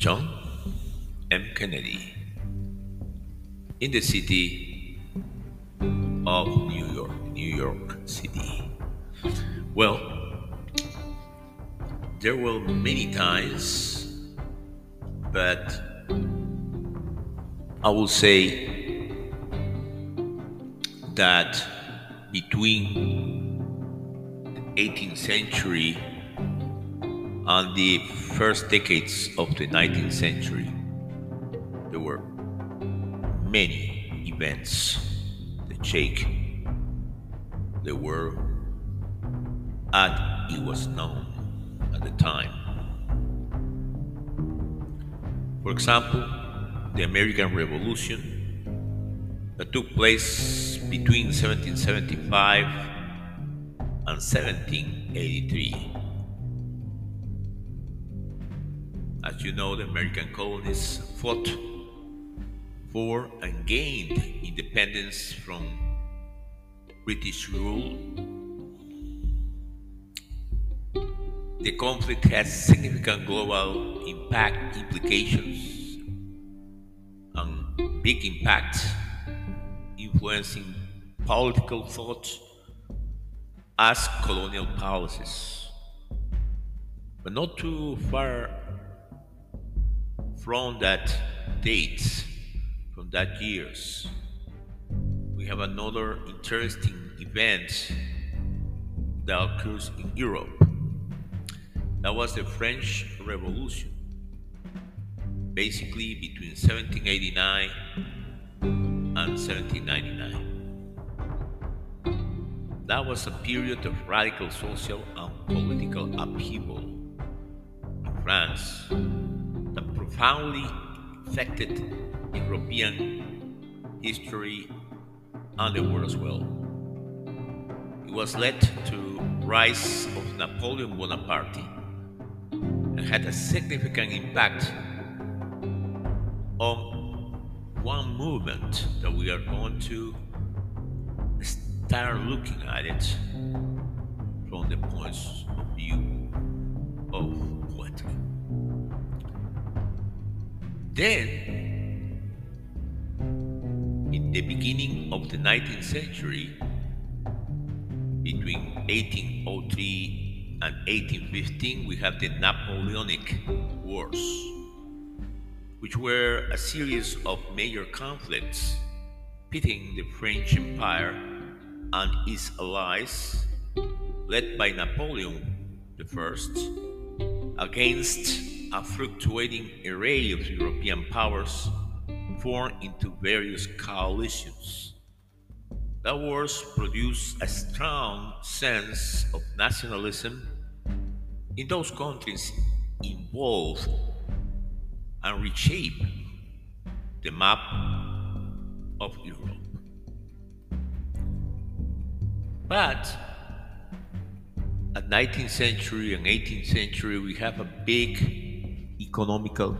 John M. Kennedy in the city of New York, New York City. Well, there were many times, but I will say that between the 18th century and the first decades of the 19th century, there were many events that shake the world as it was known at the time. For example, the American Revolution that took place between 1775 and 1783. You know, the American colonists fought for and gained independence from British rule. The conflict has significant global impact implications and big impact influencing political thought as colonial policies. But not too far from that date, from that years, we have another interesting event that occurs in Europe. That was the French Revolution, basically between 1789 and 1799. That was a period of radical social and political upheaval in France profoundly affected European history and the world as well. It was led to rise of Napoleon Bonaparte and had a significant impact on one movement that we are going to start looking at it from the points of view of poetry. Then, in the beginning of the 19th century, between 1803 and 1815, we have the Napoleonic Wars which were a series of major conflicts pitting the French Empire and its allies, led by Napoleon I, against a fluctuating array of European powers formed into various coalitions. The wars produced a strong sense of nationalism in those countries involved and reshape the map of Europe. But at 19th century and 18th century, we have a big economical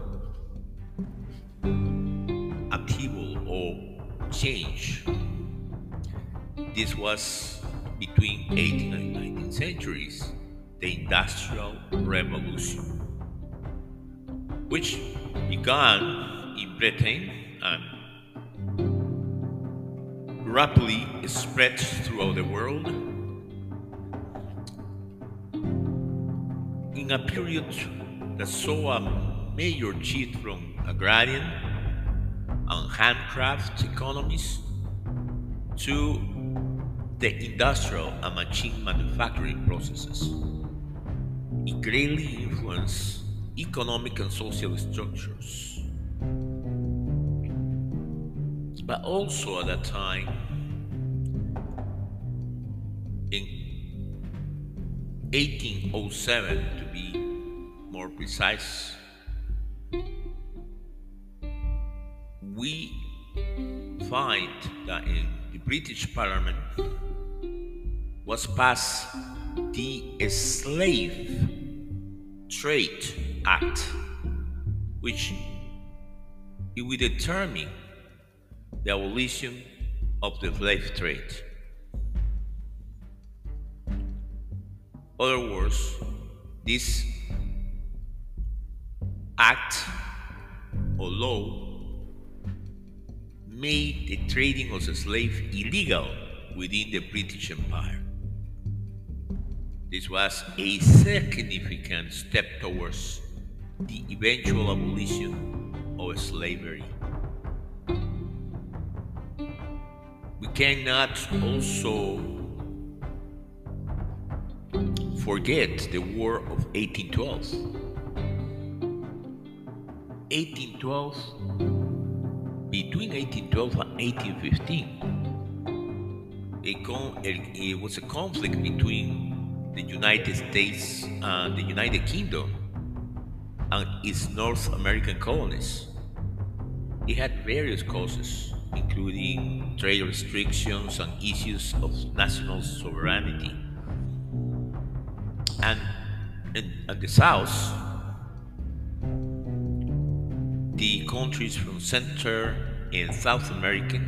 upheaval or change. This was between 18th and 19th centuries, the Industrial Revolution, which began in Britain and rapidly spread throughout the world. In a period that saw a major shift from agrarian and handcraft economies to the industrial and machine manufacturing processes. It greatly influenced economic and social structures. But also at that time, in 1807 to be more precise, we find that in the British Parliament was passed the slave trade Act, which it will determine the abolition of the slave trade. Other words, this act or law made the trading of the slave illegal within the British Empire. This was a significant step towards the eventual abolition of slavery. We cannot also forget the War of 1812. 1812, between 1812 and 1815, it was a conflict between the United States and the United Kingdom and its North American colonies. It had various causes, including trade restrictions and issues of national sovereignty. And in, in the South, the countries from Central and South America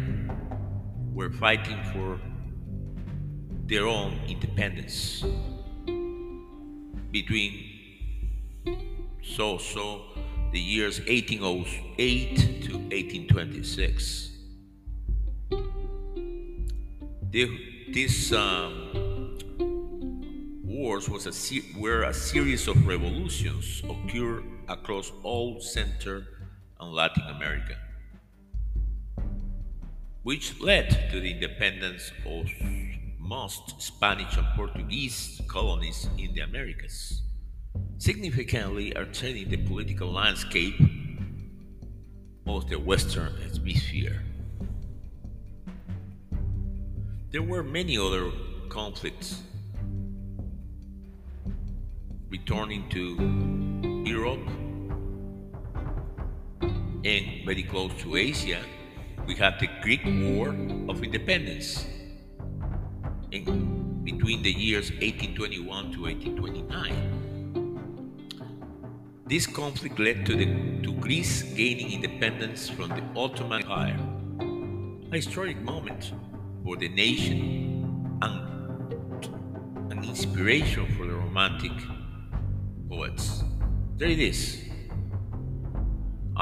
were fighting for their own independence between so so the years 1808 to 1826. The, this um, wars was a were a series of revolutions occurred across all Central and Latin America, which led to the independence of most Spanish and Portuguese colonies in the Americas, significantly altering the political landscape of the Western Hemisphere. There were many other conflicts returning to Europe and very close to Asia, we have the Greek War of Independence in between the years 1821 to 1829. This conflict led to, the, to Greece gaining independence from the Ottoman Empire, a historic moment for the nation and an inspiration for the Romantic poets. There it is.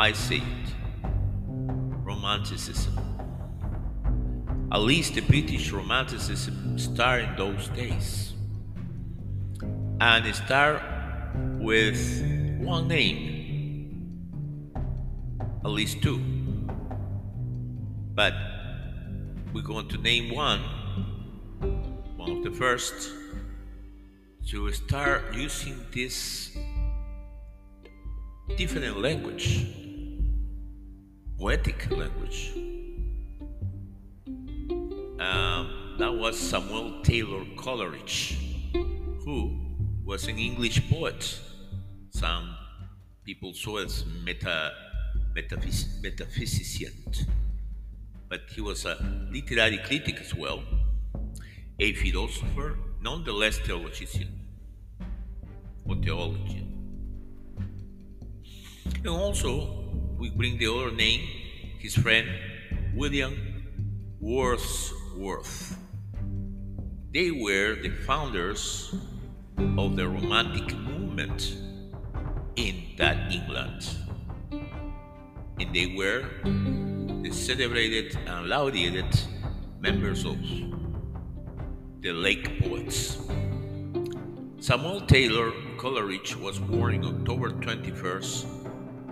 I see it. Romanticism. At least the British Romanticism started in those days. And it started with one name, at least two. But we're going to name one, one of the first, to start using this different language, poetic language. Um, that was Samuel Taylor Coleridge, who was an English poet. Some people saw as meta, metaphys- metaphysician, but he was a literary critic as well, a philosopher, nonetheless theologian or theologian. And also, we bring the other name, his friend William Wordsworth. They were the founders of the Romantic movement in that England. And they were the celebrated and lauded members of the Lake Poets. Samuel Taylor Coleridge was born on October 21st,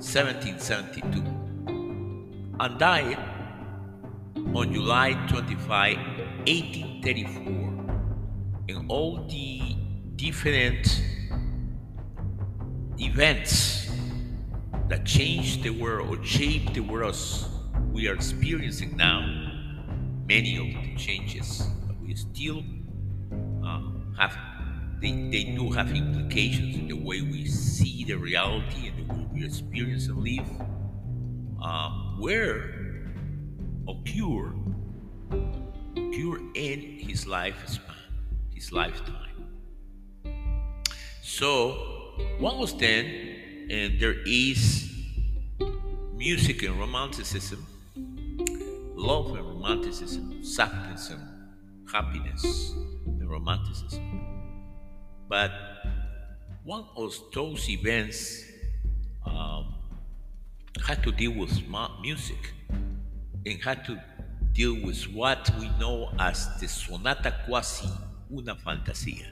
1772, and died on July 25, 1834. And all the different events that changed the world or shaped the world we are experiencing now, many of the changes, but we still uh, have, they, they do have implications in the way we see the reality and the way we experience and live, uh, were occur, occur in his lifespan, his lifetime. So, one was then, and there is music and romanticism love and romanticism, sadness and happiness and romanticism. But one of those events um, had to deal with music. And had to deal with what we know as the sonata quasi una fantasía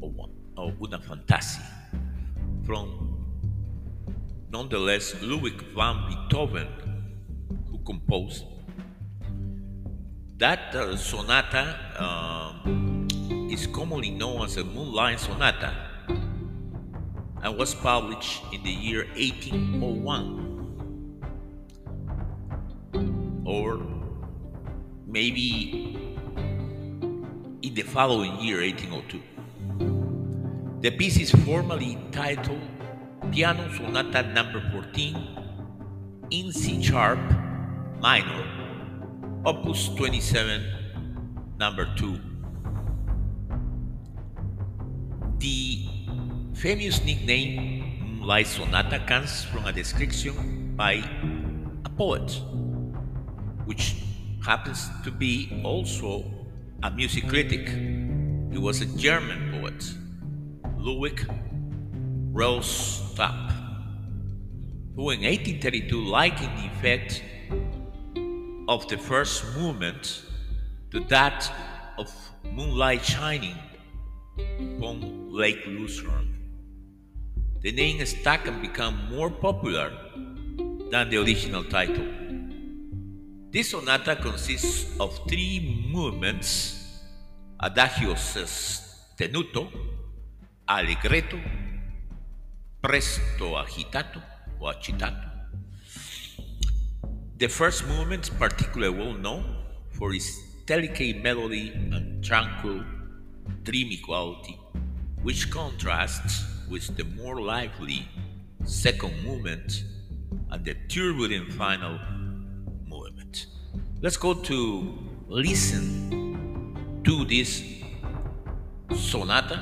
or, or una fantasia from nonetheless Ludwig van Beethoven who composed that uh, sonata um, is commonly known as a moonlight sonata and was published in the year 1801 or maybe in the following year, 1802. The piece is formally titled Piano Sonata Number 14 in C sharp minor, Opus 27, number 2. The famous nickname Moonlight Sonata comes from a description by a poet which happens to be also a music critic. He was a German poet, Ludwig Rellstab, who in 1832 likened the effect of the first movement to that of moonlight shining upon Lake Lucerne. The name stuck and became more popular than the original title. This sonata consists of three movements adagio sostenuto, allegretto, presto agitato or agitato. The first movement is particularly well known for its delicate melody and tranquil, dreamy quality, which contrasts with the more lively second movement and the turbulent final movement. Let's go to listen to this sonata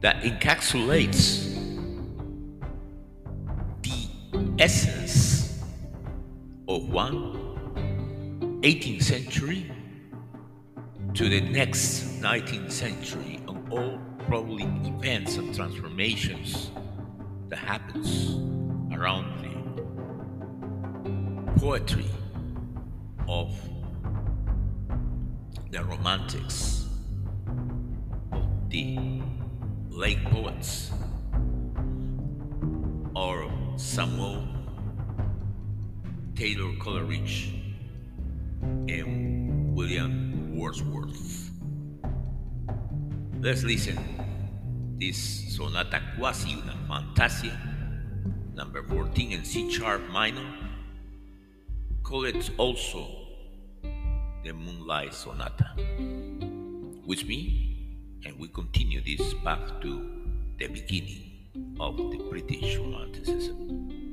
that encapsulates the essence of one 18th century to the next 19th century all probably events and transformations that happens around the poetry of the romantics, of the lake poets, or Samuel Taylor Coleridge and William Wordsworth. Let's listen this sonata quasi una fantasia number 14 in C sharp minor call it also the Moonlight Sonata. With me, and we continue this path to the beginning of the British Romanticism.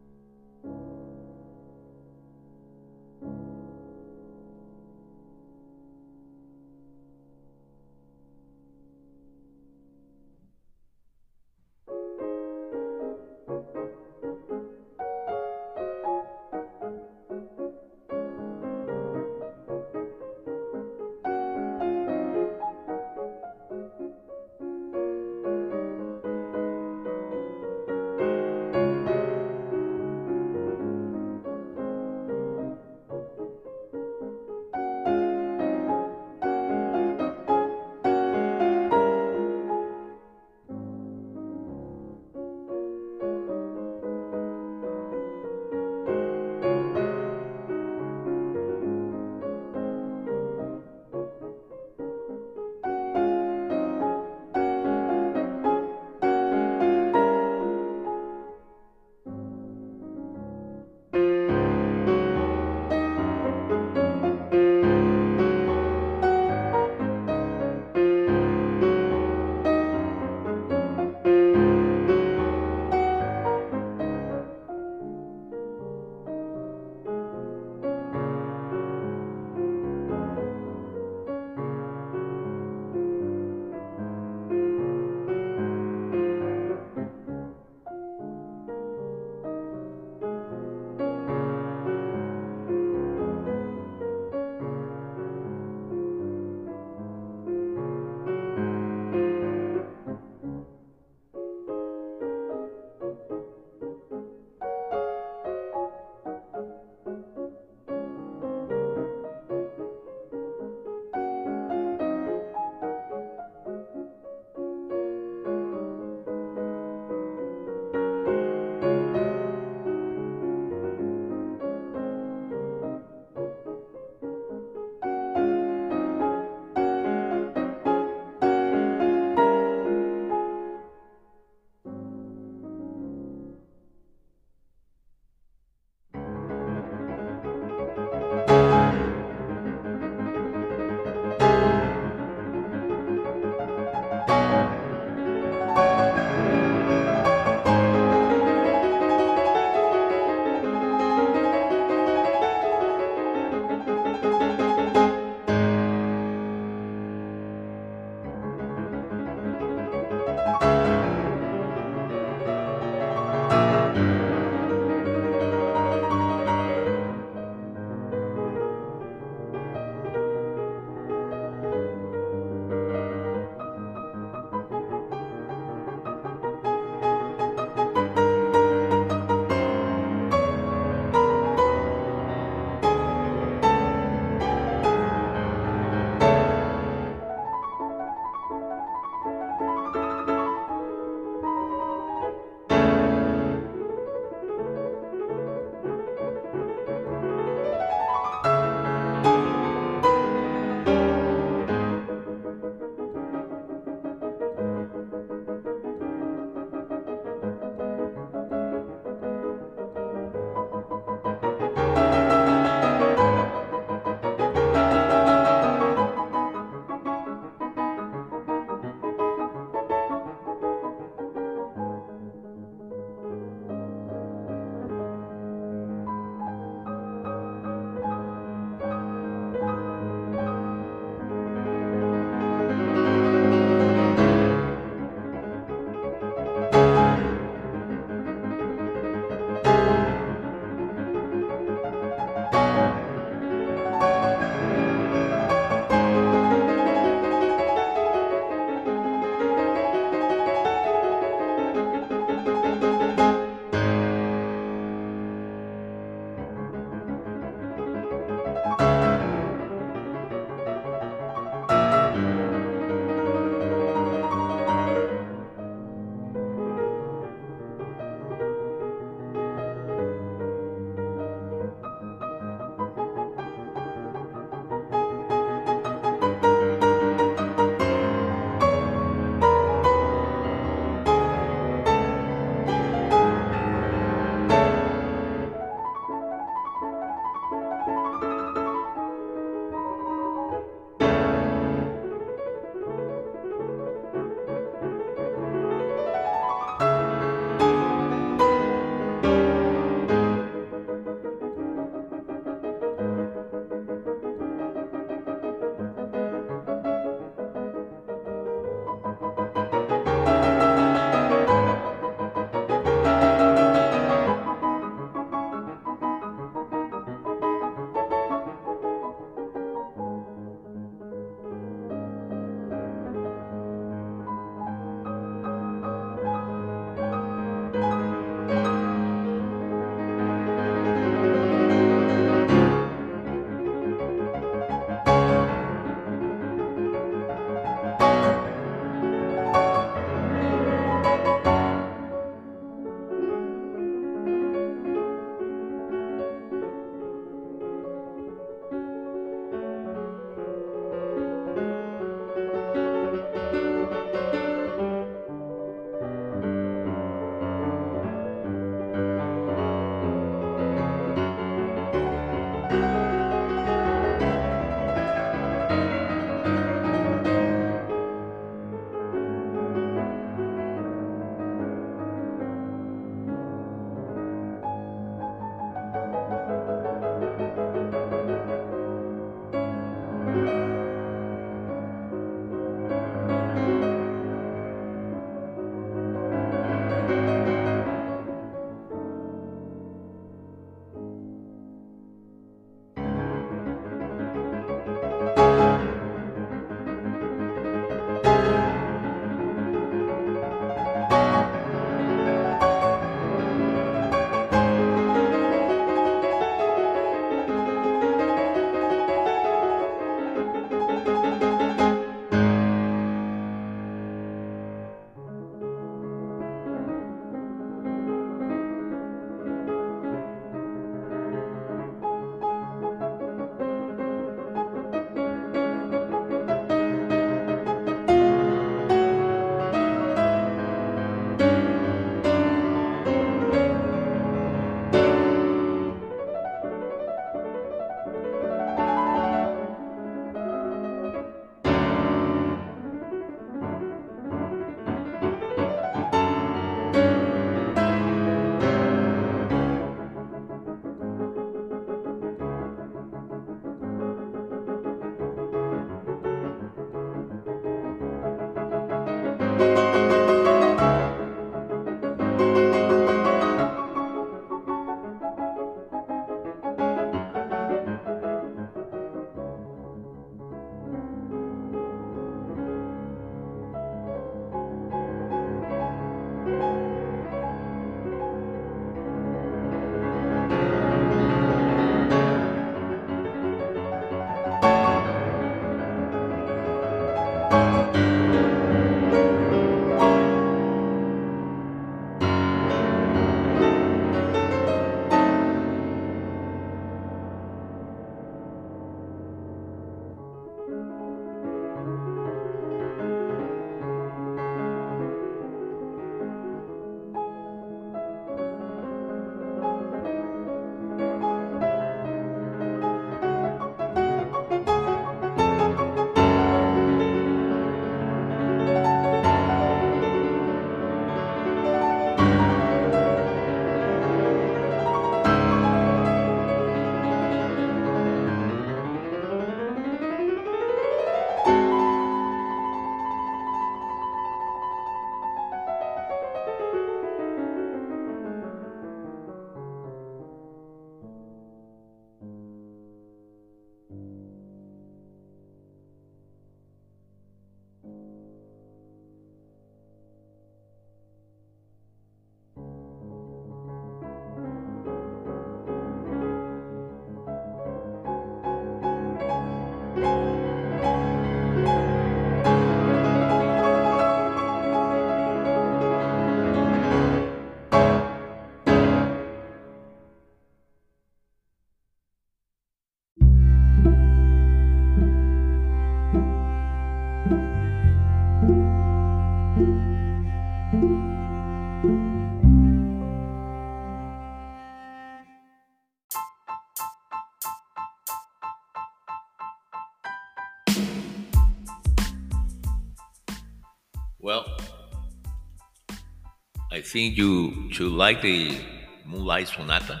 I think you should like the Moonlight Sonata.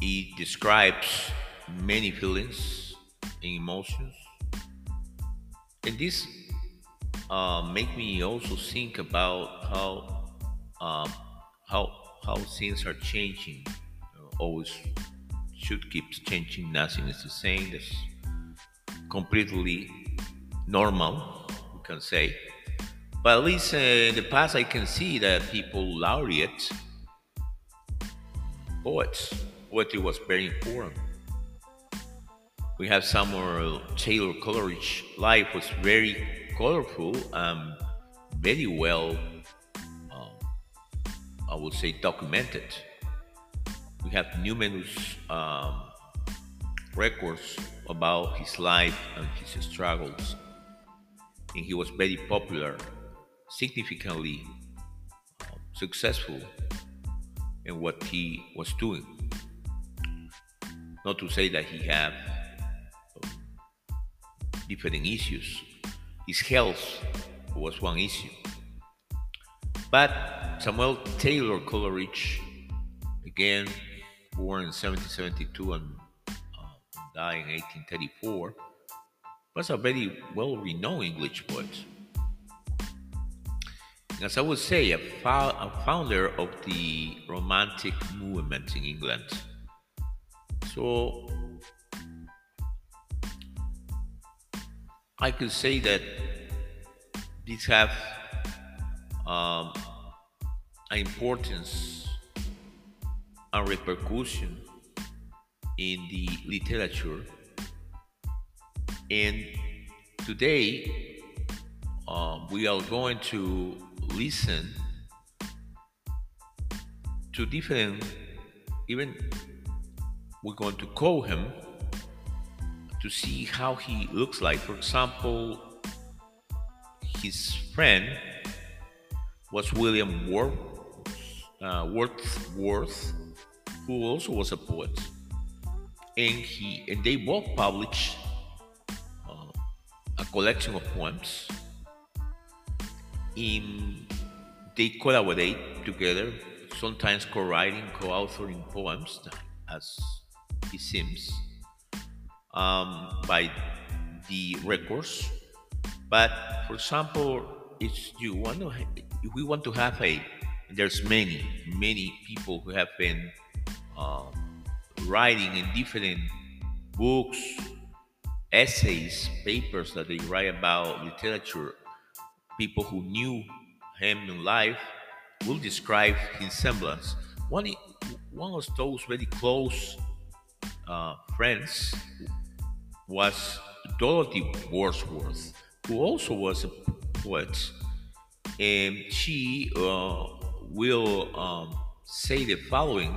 It describes many feelings and emotions, and this uh, make me also think about how um, how how things are changing. Always should keep changing. Nothing is the same. That's completely normal, we can say. But at least uh, in the past, I can see that people laureate poets. Poetry was very important. We have Samuel Taylor Coleridge. Life was very colorful and very well, uh, I would say, documented. We have numerous um, records about his life and his struggles and he was very popular, significantly uh, successful in what he was doing. Not to say that he had um, different issues. His health was one issue. But Samuel Taylor Coleridge, again born in 1772 and uh, died in 1834, was a very well renowned English poet. As I would say, a, fo- a founder of the Romantic movement in England. So I could say that these have um, an importance and repercussion in the literature and today, um, we are going to listen to different, even we're going to call him to see how he looks like. For example, his friend was William Worth, uh, Wordsworth, who also was a poet, and he and they both published a collection of poems. In, they collaborate together, sometimes co-writing, co-authoring poems, as it seems, um, by the records. But for example, if you want to, if we want to have a, there's many, many people who have been um, writing in different books, essays, papers that they write about literature, people who knew him in life will describe his semblance. One, one of those very close uh, friends was Dorothy Wordsworth, who also was a poet. And she uh, will um, say the following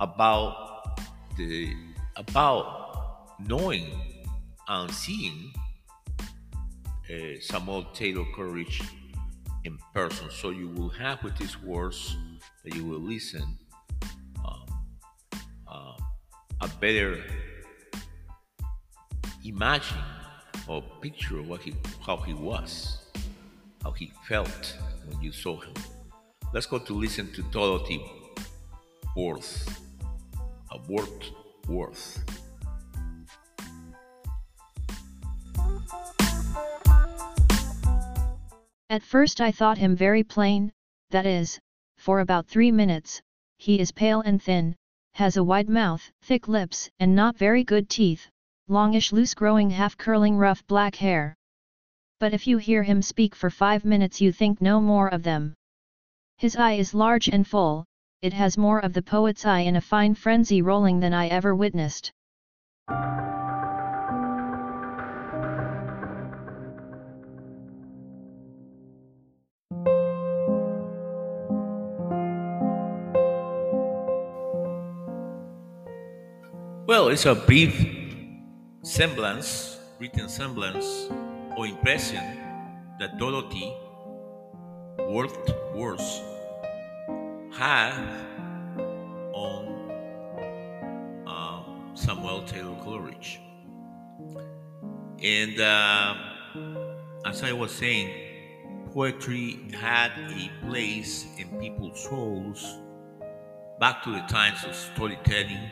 about the about knowing and seeing uh, Samuel Taylor Coleridge in person. So you will have with these words that you will listen uh, a better imagine or picture of what he, how he was, how he felt when you saw him. Let's go to listen to Dorothy Worth, a Worth Worth. At first I thought him very plain, that is, for about three minutes, he is pale and thin, has a wide mouth, thick lips and not very good teeth, longish loose growing half curling rough black hair. But if you hear him speak for five minutes you think no more of them. His eye is large and full, it has more of the poet's eye in a fine frenzy rolling than I ever witnessed. Well, it's a brief semblance, written semblance or impression that Dorothy Worth worse, had on uh, Samuel Taylor Coleridge. And uh, as I was saying, poetry had a place in people's souls back to the times of storytelling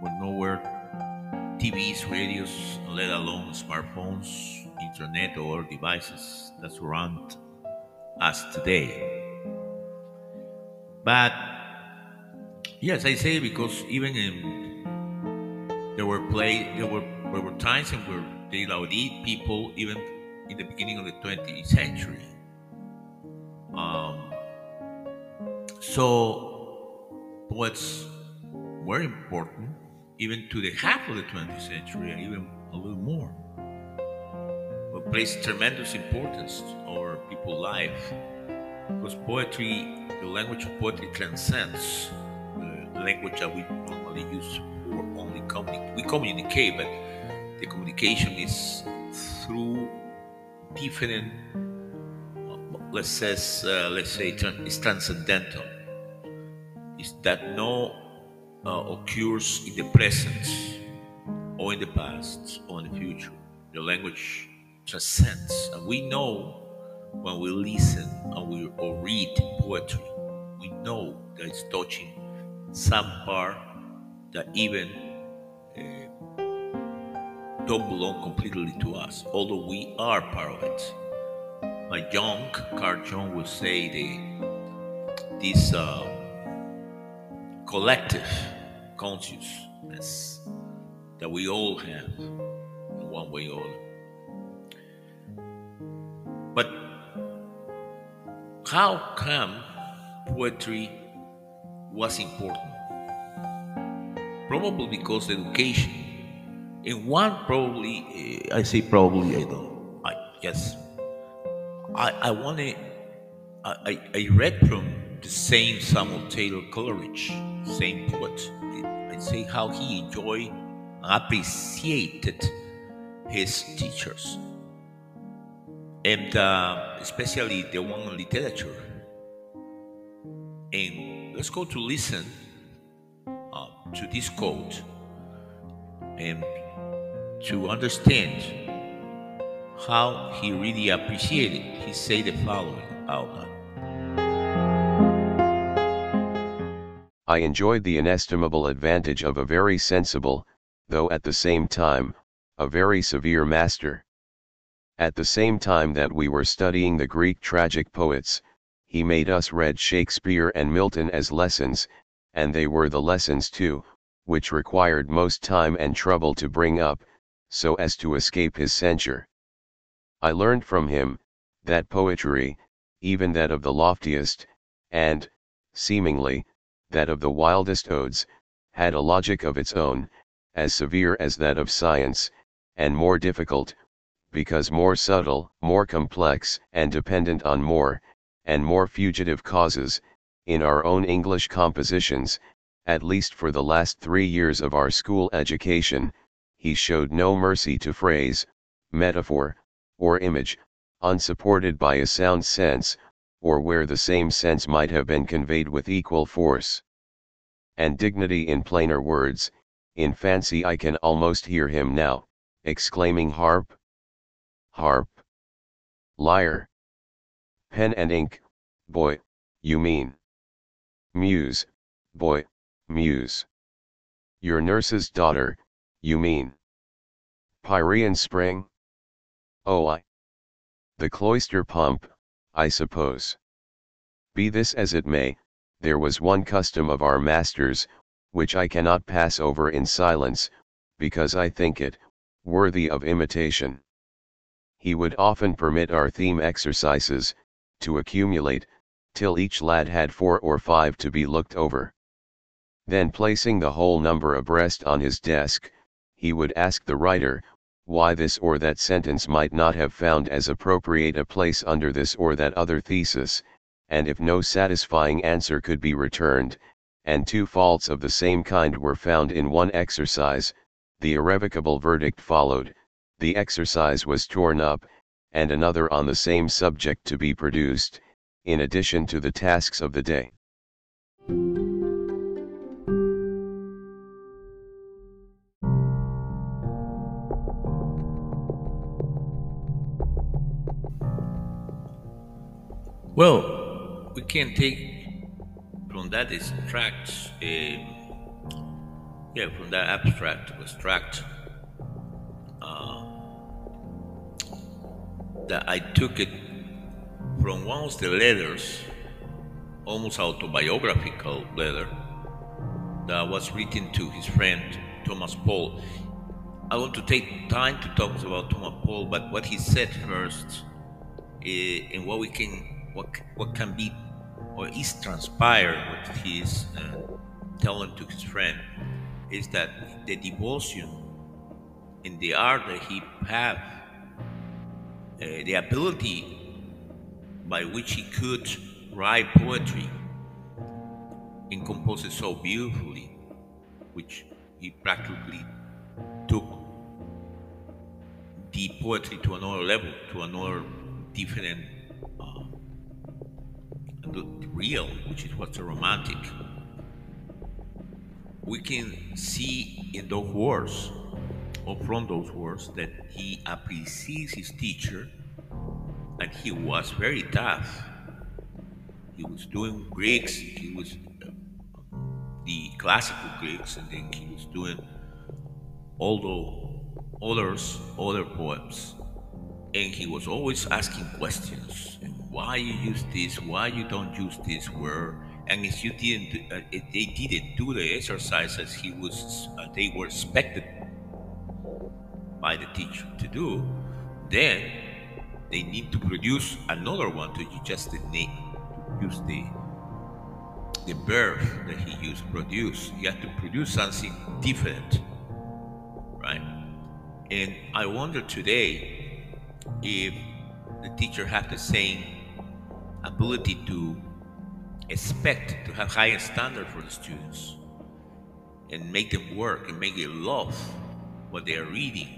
when nowhere TVs, radios, let alone smartphones, internet, or devices that surround us today. But yes, I say because even in there were play there were there were times in where they lauded people even in the beginning of the 20th century. Um, so what's more important even to the half of the 20th century and even a little more. But places tremendous importance over people's life because poetry, the language of poetry transcends the language that we normally use for only communicate. We communicate, but the communication is through different, let's say, uh, let's say, it's transcendental. Is that no uh, occurs in the present or in the past or in the future. The language transcends, and we know when we listen and we or read poetry, we know that it's touching some part that even uh, don't belong completely to us, although we are part of it. Like Jung, Carl Jung would say the this. Uh, collective consciousness that we all have in one way or other. But how come poetry was important? Probably because education. In one, probably, I say probably, I don't, I guess. I, I want to, I, I read from the same Samuel Taylor Coleridge same poet. I say how he enjoyed appreciated his teachers, and uh, especially the one on literature. And let's go to listen uh, to this quote and to understand how he really appreciated. He said the following out loud. I enjoyed the inestimable advantage of a very sensible, though at the same time, a very severe master. At the same time that we were studying the Greek tragic poets, he made us read Shakespeare and Milton as lessons, and they were the lessons too, which required most time and trouble to bring up, so as to escape his censure. I learned from him, that poetry, even that of the loftiest, and, seemingly, that of the wildest odes, had a logic of its own, as severe as that of science, and more difficult, because more subtle, more complex, and dependent on more, and more fugitive causes, in our own English compositions, at least for the last three years of our school education, he showed no mercy to phrase, metaphor, or image, unsupported by a sound sense, or where the same sense might have been conveyed with equal force. And dignity in plainer words, in fancy I can almost hear him now, exclaiming harp, harp, lyre, pen and ink, boy, you mean. Muse, boy, muse. Your nurse's daughter, you mean. Pierian spring? Oh aye. The cloister pump, I suppose. Be this as it may, there was one custom of our masters, which I cannot pass over in silence, because I think it, worthy of imitation. He would often permit our theme exercises, to accumulate, till each lad had four or five to be looked over. Then placing the whole number abreast on his desk, he would ask the writer, why this or that sentence might not have found as appropriate a place under this or that other thesis, and if no satisfying answer could be returned, and two faults of the same kind were found in one exercise, the irrevocable verdict followed, The exercise was torn up, and another on the same subject to be produced, in addition to the tasks of the day. Well, we can take from that extract, uh, yeah, from that abstract, abstract, uh, that I took it from one of the letters, almost autobiographical letter, that was written to his friend Thomas Poole. I want to take time to talk about Thomas Poole, but what he said first, uh, and what we can what what can be or is transpired what he is uh, telling to his friend is that the devotion in the art that he have uh, the ability by which he could write poetry and compose it so beautifully which he practically took the poetry to another level to another different the real, which is what's a romantic, we can see in those words, or from those words, that he appreciates his teacher and he was very tough. He was doing Greeks, he was uh, the classical Greeks, and then he was doing all the others, other poems. And he was always asking questions why you use this, why you don't use this word. And if you didn't, uh, if they didn't do the exercise as he was, uh, they were expected by the teacher to do, then they need to produce another one to just the name, to use the the verb that he used, produce. He had to produce something different, right? And I wonder today if the teacher had the same ability to expect to have higher standard for the students and make them work and make them love what they are reading,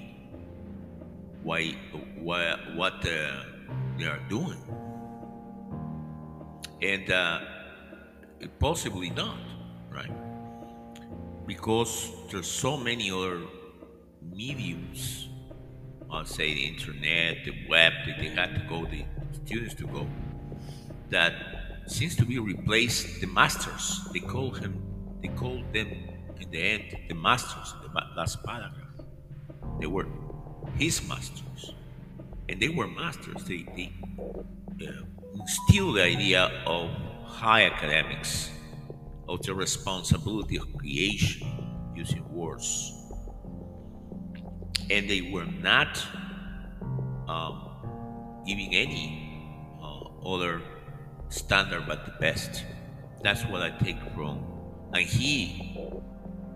why, why what uh, they are doing, and uh, possibly not, right? Because there's so many other mediums. I'll say the internet, the web that they had to go, the students to go that seems to be replaced the masters. They call him, they call them in the end the masters in the last paragraph. They were his masters, and they were masters. They, they uh, instilled the idea of high academics, of the responsibility of creation using words, and they were not um, giving any uh, other standard but the best. That's what I take from. And he,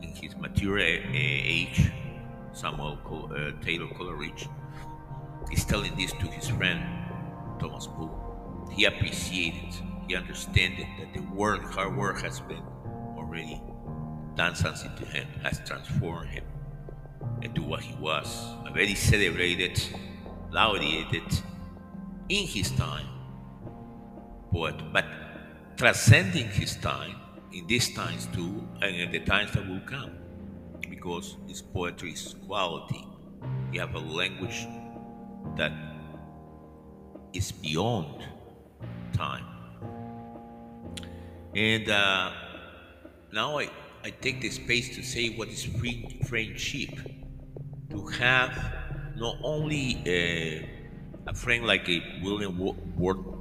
in his mature age, Samuel uh, Taylor Coleridge, is telling this to his friend Thomas Poole. He appreciated, he understood that the work, hard work has been already done something to him, has transformed him into what he was. A very celebrated, lauded in his time poet, but transcending his time in these times too, and in the times that will come, because his poetry is quality. You have a language that is beyond time. And uh, now I, I take the space to say what is friendship. To have not only a, a friend like a William Ward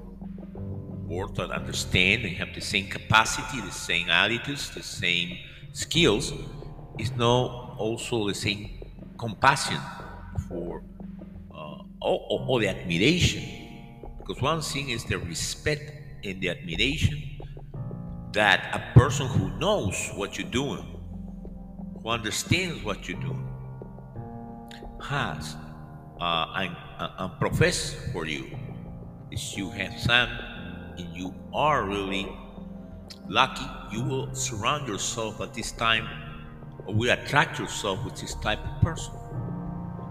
and understand and have the same capacity, the same attitudes, the same skills, is now also the same compassion for uh, or, or the admiration. Because one thing is the respect and the admiration that a person who knows what you're doing, who understands what you're doing, has uh, and, uh, and profess for you. Is you have some and you are really lucky, you will surround yourself at this time or will attract yourself with this type of person.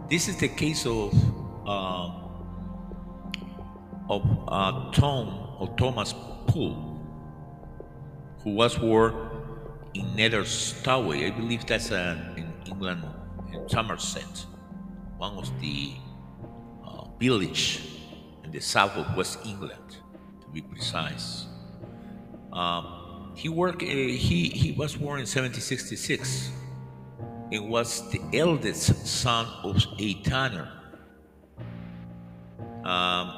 this is the case of uh, of uh, Tom or Thomas Poole, who was born in Nether Stowey. I believe that's in England, in Somerset, one of the uh, village in the south of West England, to be precise. Um, he worked. Uh, he he was born in 1766 and was the eldest son of a tanner. Um,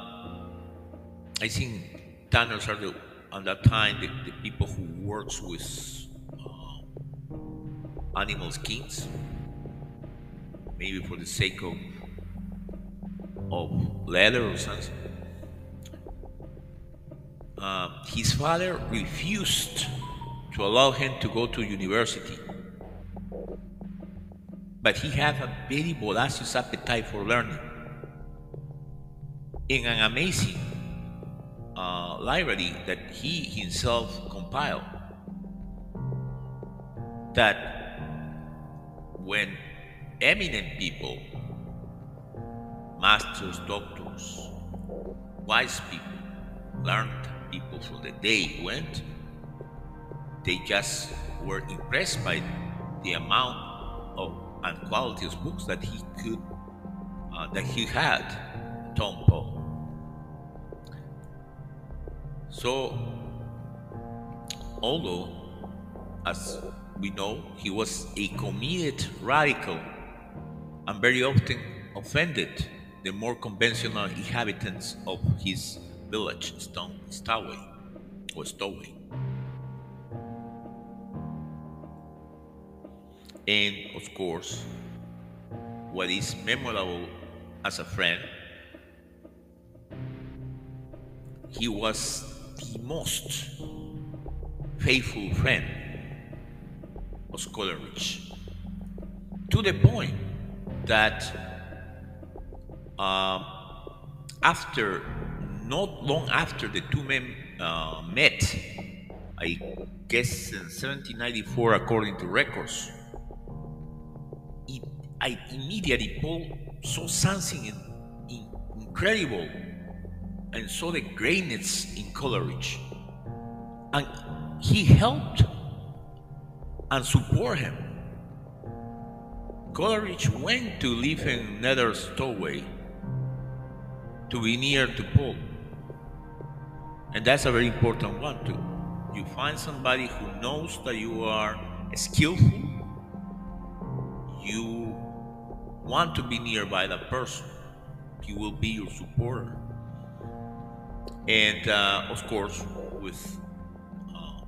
I think tanners are the at that time the, the people who works with uh, animal skins, maybe for the sake of of leather or something. Uh, his father refused to allow him to go to university, but he had a very voracious appetite for learning. In an amazing uh, library that he himself compiled, that when eminent people, masters, doctors, wise people, learned people from the day went, they just were impressed by the amount of and quality of books that he could uh, that he had, Tom. So, although, as we know, he was a committed radical and very often offended the more conventional inhabitants of his village, Stone, Stowey, or Stowey. And of course, what is memorable as a friend, he was the most faithful friend of Coleridge. To the point that uh, after, not long after the two men uh, met, I guess in 1794, according to records, it, I immediately Poole saw something in, in, incredible and saw the greatness in Coleridge. And he helped and support him. Coleridge went to live in Nether Stowey to be near to Poole. And that's a very important one too. You find somebody who knows that you are skillful, you want to be nearby that person. He will be your supporter and uh, of course with uh,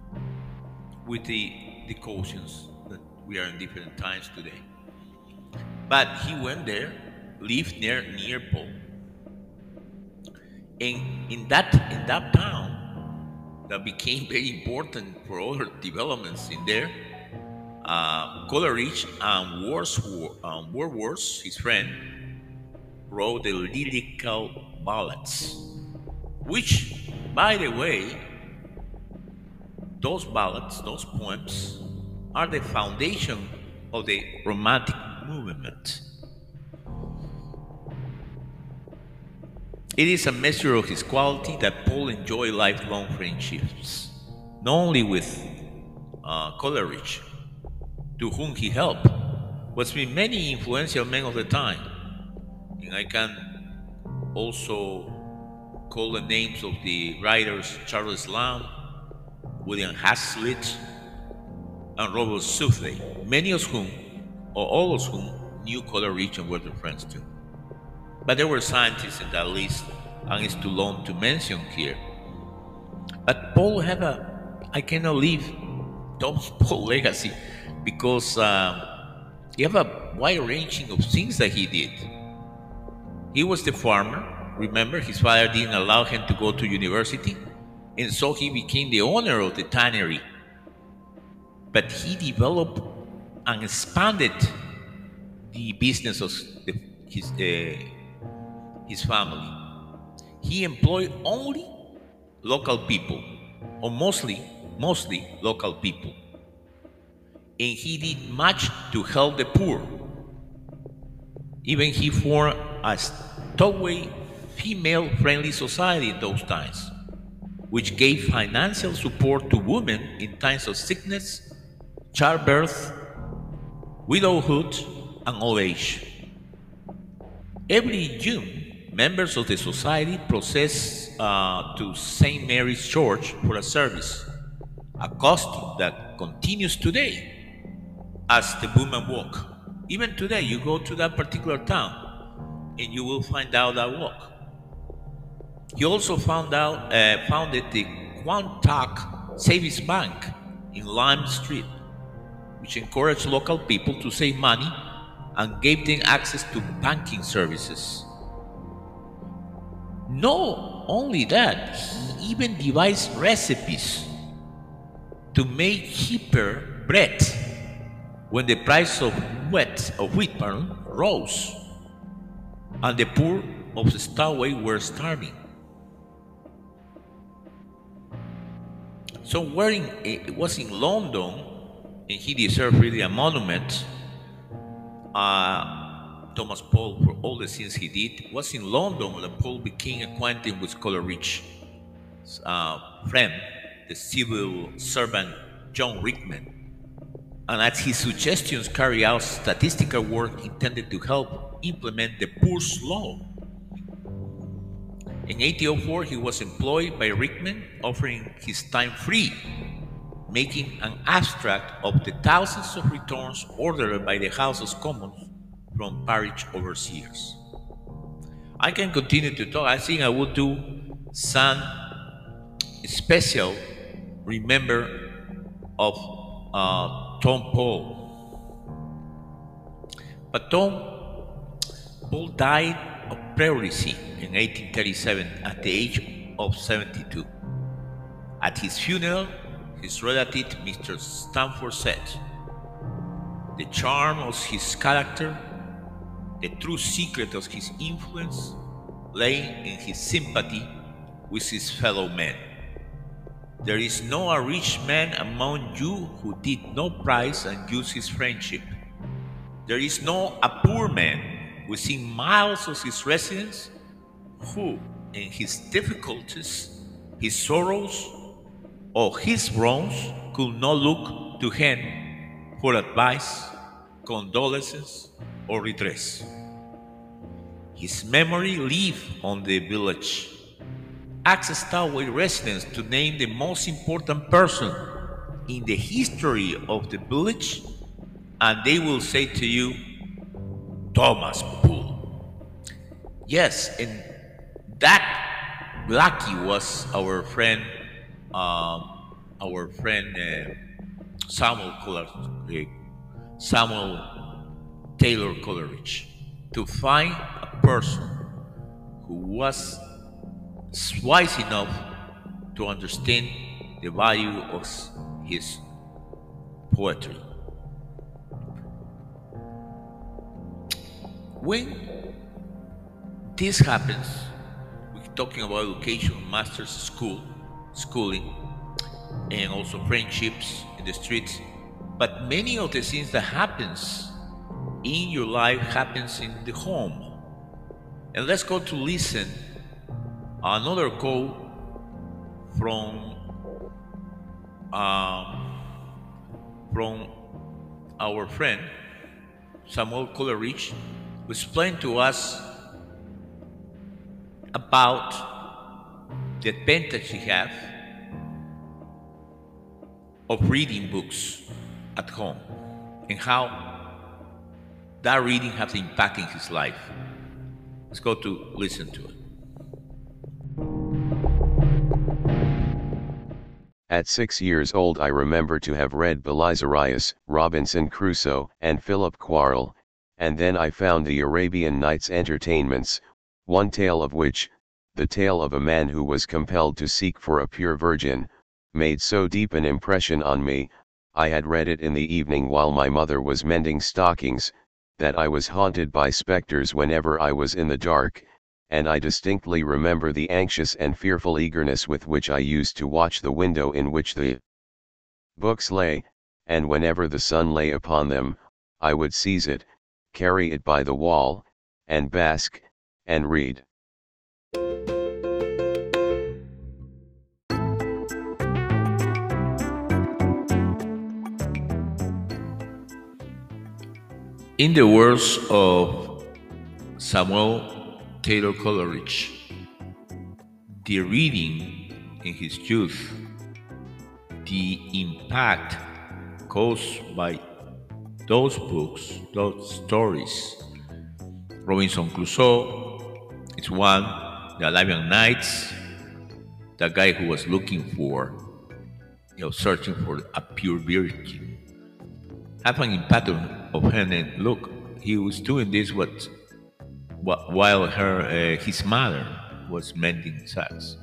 with the the cautions that we are in different times today. But he went there, lived near near Poole, and in that in that town that became very important for other developments in there. Uh, Coleridge and Wordsworth, um, Wordsworth, his friend, wrote the lyrical ballads which, by the way, those ballads, those poems, are the foundation of the Romantic movement. It is a measure of his quality that Poole enjoyed lifelong friendships, not only with uh, Coleridge, to whom he helped, but with many influential men of the time. And I can also call the names of the writers Charles Lamb, William Hazlitt, and Robert Southey, many of whom, or all of whom, knew Coleridge and were their friends too. But there were scientists in that list, and it's too long to mention here. But Poole had a, I cannot leave Thomas Poole legacy because uh, he have a wide ranging of things that he did. He was the farmer, Remember, his father didn't allow him to go to university, and so he became the owner of the tannery. But he developed and expanded the business of the, his, uh, his family. He employed only local people, or mostly, mostly local people. And he did much to help the poor. Even he formed a Stowey female friendly society in those times, which gave financial support to women in times of sickness, childbirth, widowhood, and old age. Every June, members of the society process uh, to St. Mary's Church for a service, a custom that continues today as the women walk. Even today, you go to that particular town and you will find out that walk. He also found out, uh, founded the Quantock Savings Bank in Lime Street, which encouraged local people to save money and gave them access to banking services. Not only that, he even devised recipes to make cheaper bread when the price of wheat, of wheat pardon, rose and the poor of the Stowey were starving. So wearing it was in London, and he deserved really a monument. Uh, Thomas Poole, for all the things he did, was in London when Poole became acquainted with Coleridge's uh, friend, the civil servant John Rickman, and at his suggestions carry out statistical work intended to help implement the Poor's Law. In 1804, he was employed by Rickman, offering his time free, making an abstract of the thousands of returns ordered by the House of Commons from parish overseers. I can continue to talk. I think I will do some special remember of uh, Tom Poole. But Tom Poole died of pleurisy in 1837 at the age of 72. At his funeral, his relative Mr. Stanford said, The charm of his character, the true secret of his influence, lay in his sympathy with his fellow men. There is no a rich man among you who did not prize and use his friendship. There is no a poor man within miles of his residence who, in his difficulties, his sorrows, or his wrongs, could not look to him for advice, condolences, or redress. His memory lived on the village. Ask Stowey residents to name the most important person in the history of the village, and they will say to you, Thomas Poole. Yes, and that lucky was our friend, um, our friend uh, Samuel uh, Samuel Taylor Coleridge, to find a person who was wise enough to understand the value of his poetry. When this happens, we're talking about education, master's school, schooling, and also friendships in the streets. But many of the things that happens in your life happens in the home. And let's go to listen another quote from um, from our friend Samuel Coleridge who explained to us about the advantage he have of reading books at home and how that reading has impact in his life. Let's go to listen to it. At six years old I remember to have read Belisarius, Robinson Crusoe, and Philip Quarll, and then I found the Arabian Nights entertainments, one tale of which, the tale of a man who was compelled to seek for a pure virgin, made so deep an impression on me, I had read it in the evening while my mother was mending stockings, that I was haunted by specters whenever I was in the dark, and I distinctly remember the anxious and fearful eagerness with which I used to watch the window in which the books lay, and whenever the sun lay upon them, I would seize it, carry it by the wall, and bask, and read. In the words of Samuel Taylor Coleridge, the reading in his youth, the impact caused by those books, those stories. Robinson Crusoe is one, the Arabian Nights, the guy who was looking for, you know, searching for a pure virgin. An impact of her and look, he was doing this what, while her, uh, his mother was mending sacks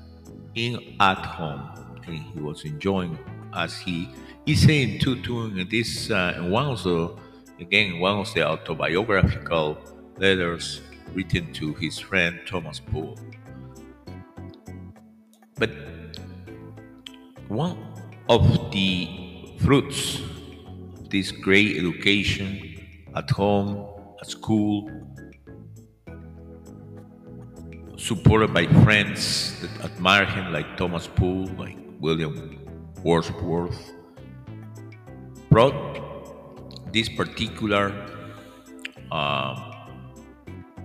in at home, and he was enjoying as he is saying to to this uh, one of the again one of the autobiographical letters written to his friend Thomas Poole. But one of the fruits this great education at home, at school, supported by friends that admire him, like Thomas Poole, like William Wordsworth, brought this particular uh,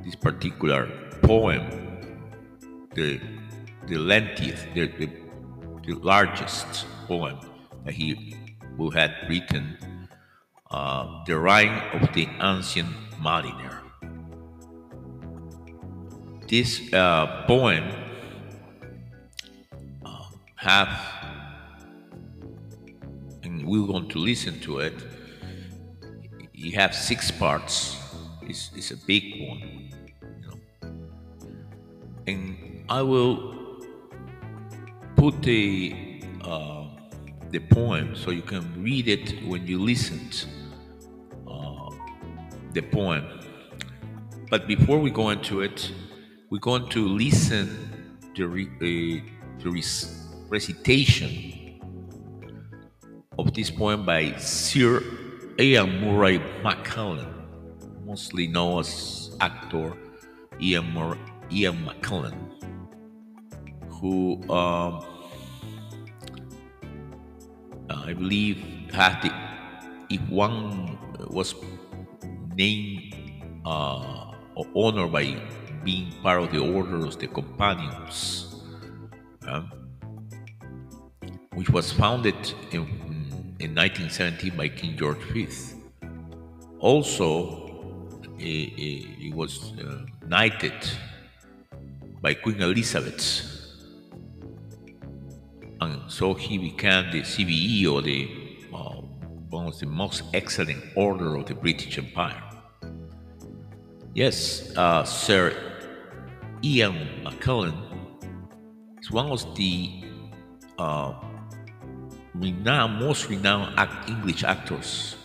this particular poem, the the lengthiest, the, the, the largest poem that he will had written, uh, the Rime of the Ancient Mariner. This uh, poem uh, have, and we're going to listen to it. You have six parts. It's, it's a big one, you know. And I will put the uh, the poem so you can read it when you listen. The poem. But before we go into it, we're going to listen to re, uh, the recitation of this poem by Sir Ian Murray McKellen, mostly known as actor Ian, Mur- Ian McKellen, who um, I believe had the if one was named uh, or honored by being part of the order of the companions, uh, which was founded in, in 1917 by King George V. Also, it, was uh, knighted by Queen Elizabeth. And so he became the CBE or the uh, one of the most excellent order of the British Empire. Yes, uh, Sir Ian McKellen is one of the uh, renowned, most renowned act, English actors.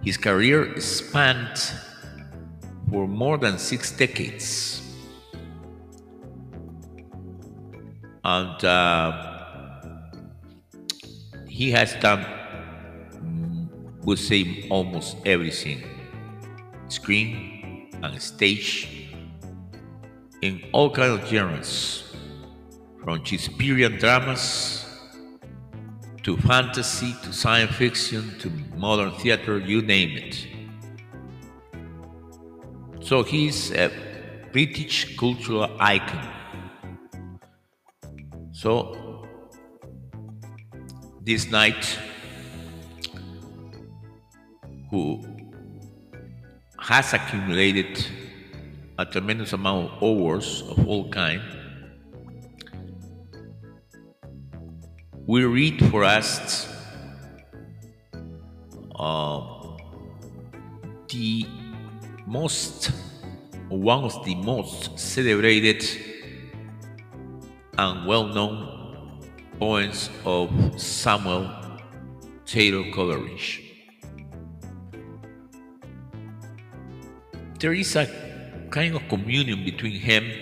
His career spanned for more than six decades. And uh, he has done, would say, almost everything screen and stage in all kinds of genres, from Shakespearean dramas to fantasy to science fiction to modern theater, you name it. So he's a British cultural icon. So this night, who has accumulated a tremendous amount of awards of all kind. We read for us uh, the most, one of the most celebrated and well-known poems of Samuel Taylor Coleridge. There is a kind of communion between him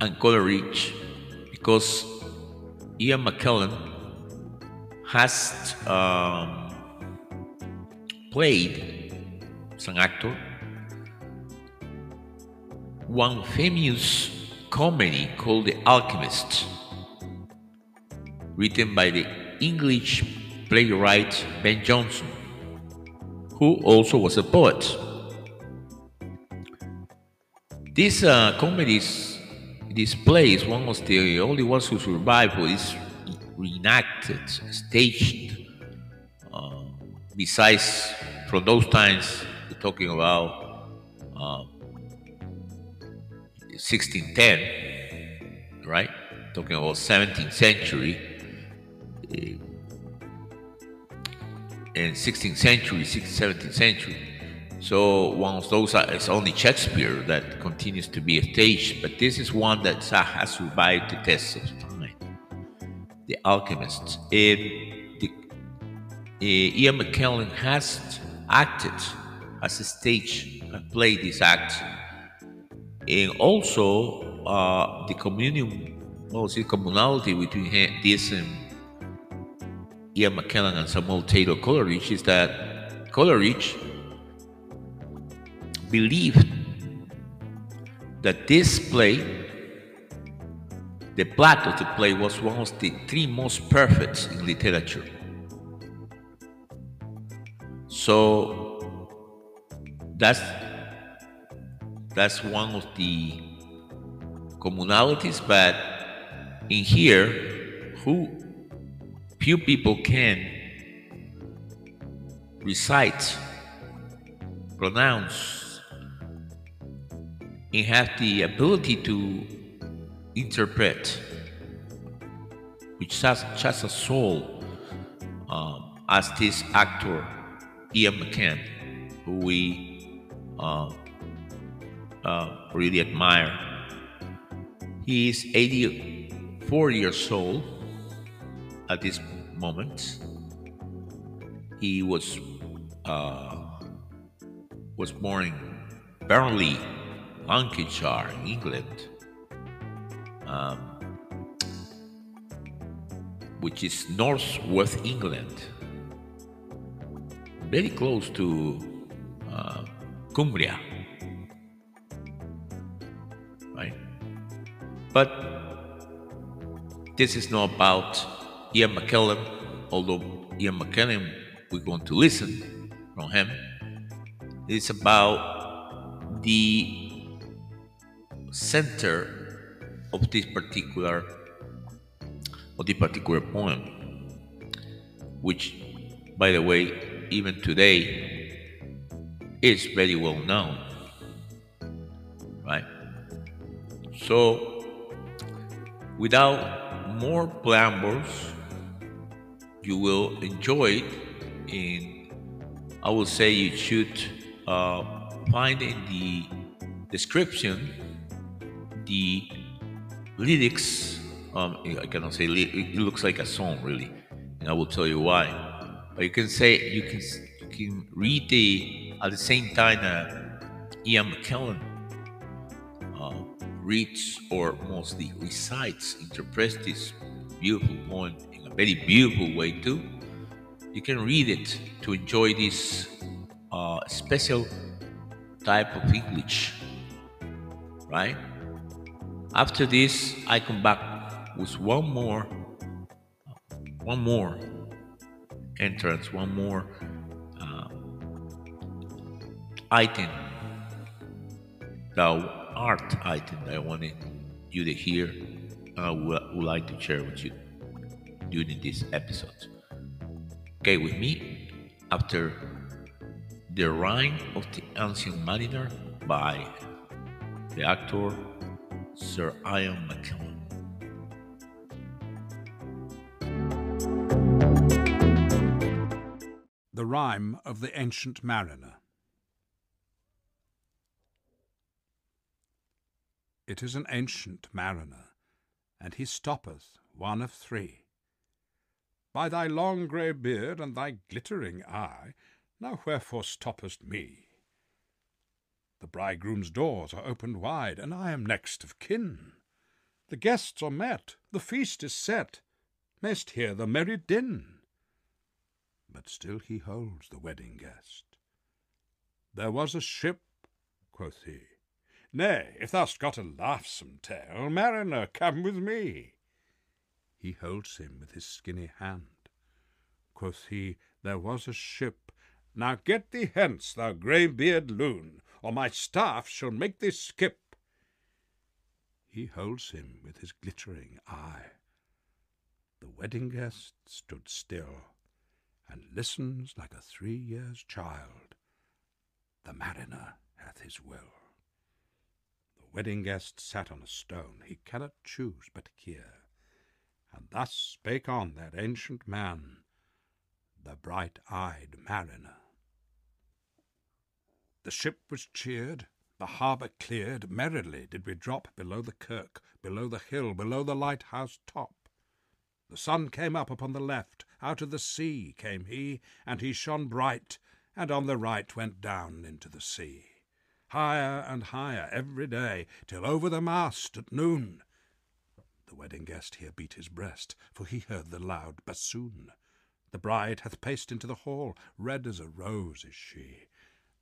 and Coleridge because Ian McKellen has um, played as an actor one famous comedy called The Alchemist, written by the English playwright Ben Jonson, who also was a poet. This uh, comedy, this play is one of the only ones who survived is reenacted, staged. Uh, besides, from those times, we're talking about uh, 1610, right? Talking about 17th century. Uh, in 16th century, 16th, 17th century. So of those is only Shakespeare that continues to be a stage, but this is one that has survived the test of time. The Alchemists. It, the, uh, Ian McKellen has acted as a stage and played this act, and also uh, the communion, well, the communality between this and Ian McKellen and Samuel Taylor Coleridge is that Coleridge believed that this play, the plot of the play, was one of the three most perfect in literature. So that's that's one of the communalities, but in here, who few people can recite, pronounce, and has the ability to interpret, which has just a soul, um, as this actor Ian McKellen, who we uh, uh, really admire. He is 84 years old at this moment. He was uh, was born in Burnley, Lancashire, England, um, which is northwest England, very close to uh, Cumbria, right? But this is not about Ian McKellen, although Ian McKellen, we're going to listen from him. It's about the center of this particular of the particular poem, which, by the way, even today is very well known, right? So, without more preambles, you will enjoy it and I will say you should uh, find in the description the lyrics um, I cannot say it looks like a song really and I will tell you why but you can say you can you can read the at the same time uh, Ian McKellen uh, reads or mostly recites interprets this beautiful poem in a very beautiful way too. You can read it to enjoy this uh, special type of English, right? After this, I come back with one more, one more entrance, one more uh, item, the art item that I wanted you to hear. I would, would like to share with you during this episode. Okay, with me, after The Rime of the Ancient Mariner by the actor Sir Ian McKellen. The Rime of the Ancient Mariner. It is an ancient mariner, and he stoppeth, one of three by thy long grey beard and thy glittering eye, now wherefore stoppest me? The bridegroom's doors are opened wide, and I am next of kin. The guests are met, the feast is set, mayst hear the merry din. But still he holds the wedding guest. There was a ship, quoth he, Nay, if thou'st got a laughsome tale, mariner, come with me. He holds him with his skinny hand. Quoth he, There was a ship. Now get thee hence, thou grey-beard loon, or my staff shall make thee skip. He holds him with his glittering eye. The wedding guest stood still, and listens like a three years' child. The mariner hath his will. The wedding guest sat on a stone, he cannot choose but hear. And thus spake on that ancient man, the bright-eyed mariner. The ship was cheered, the harbour cleared, merrily did we drop below the kirk, below the hill, below the lighthouse top. The sun came up upon the left, out of the sea came he, and he shone bright, and on the right went down into the sea. Higher and higher every day, till over the mast at noon. The wedding guest here beat his breast, for he heard the loud bassoon. The bride hath paced into the hall, red as a rose is she.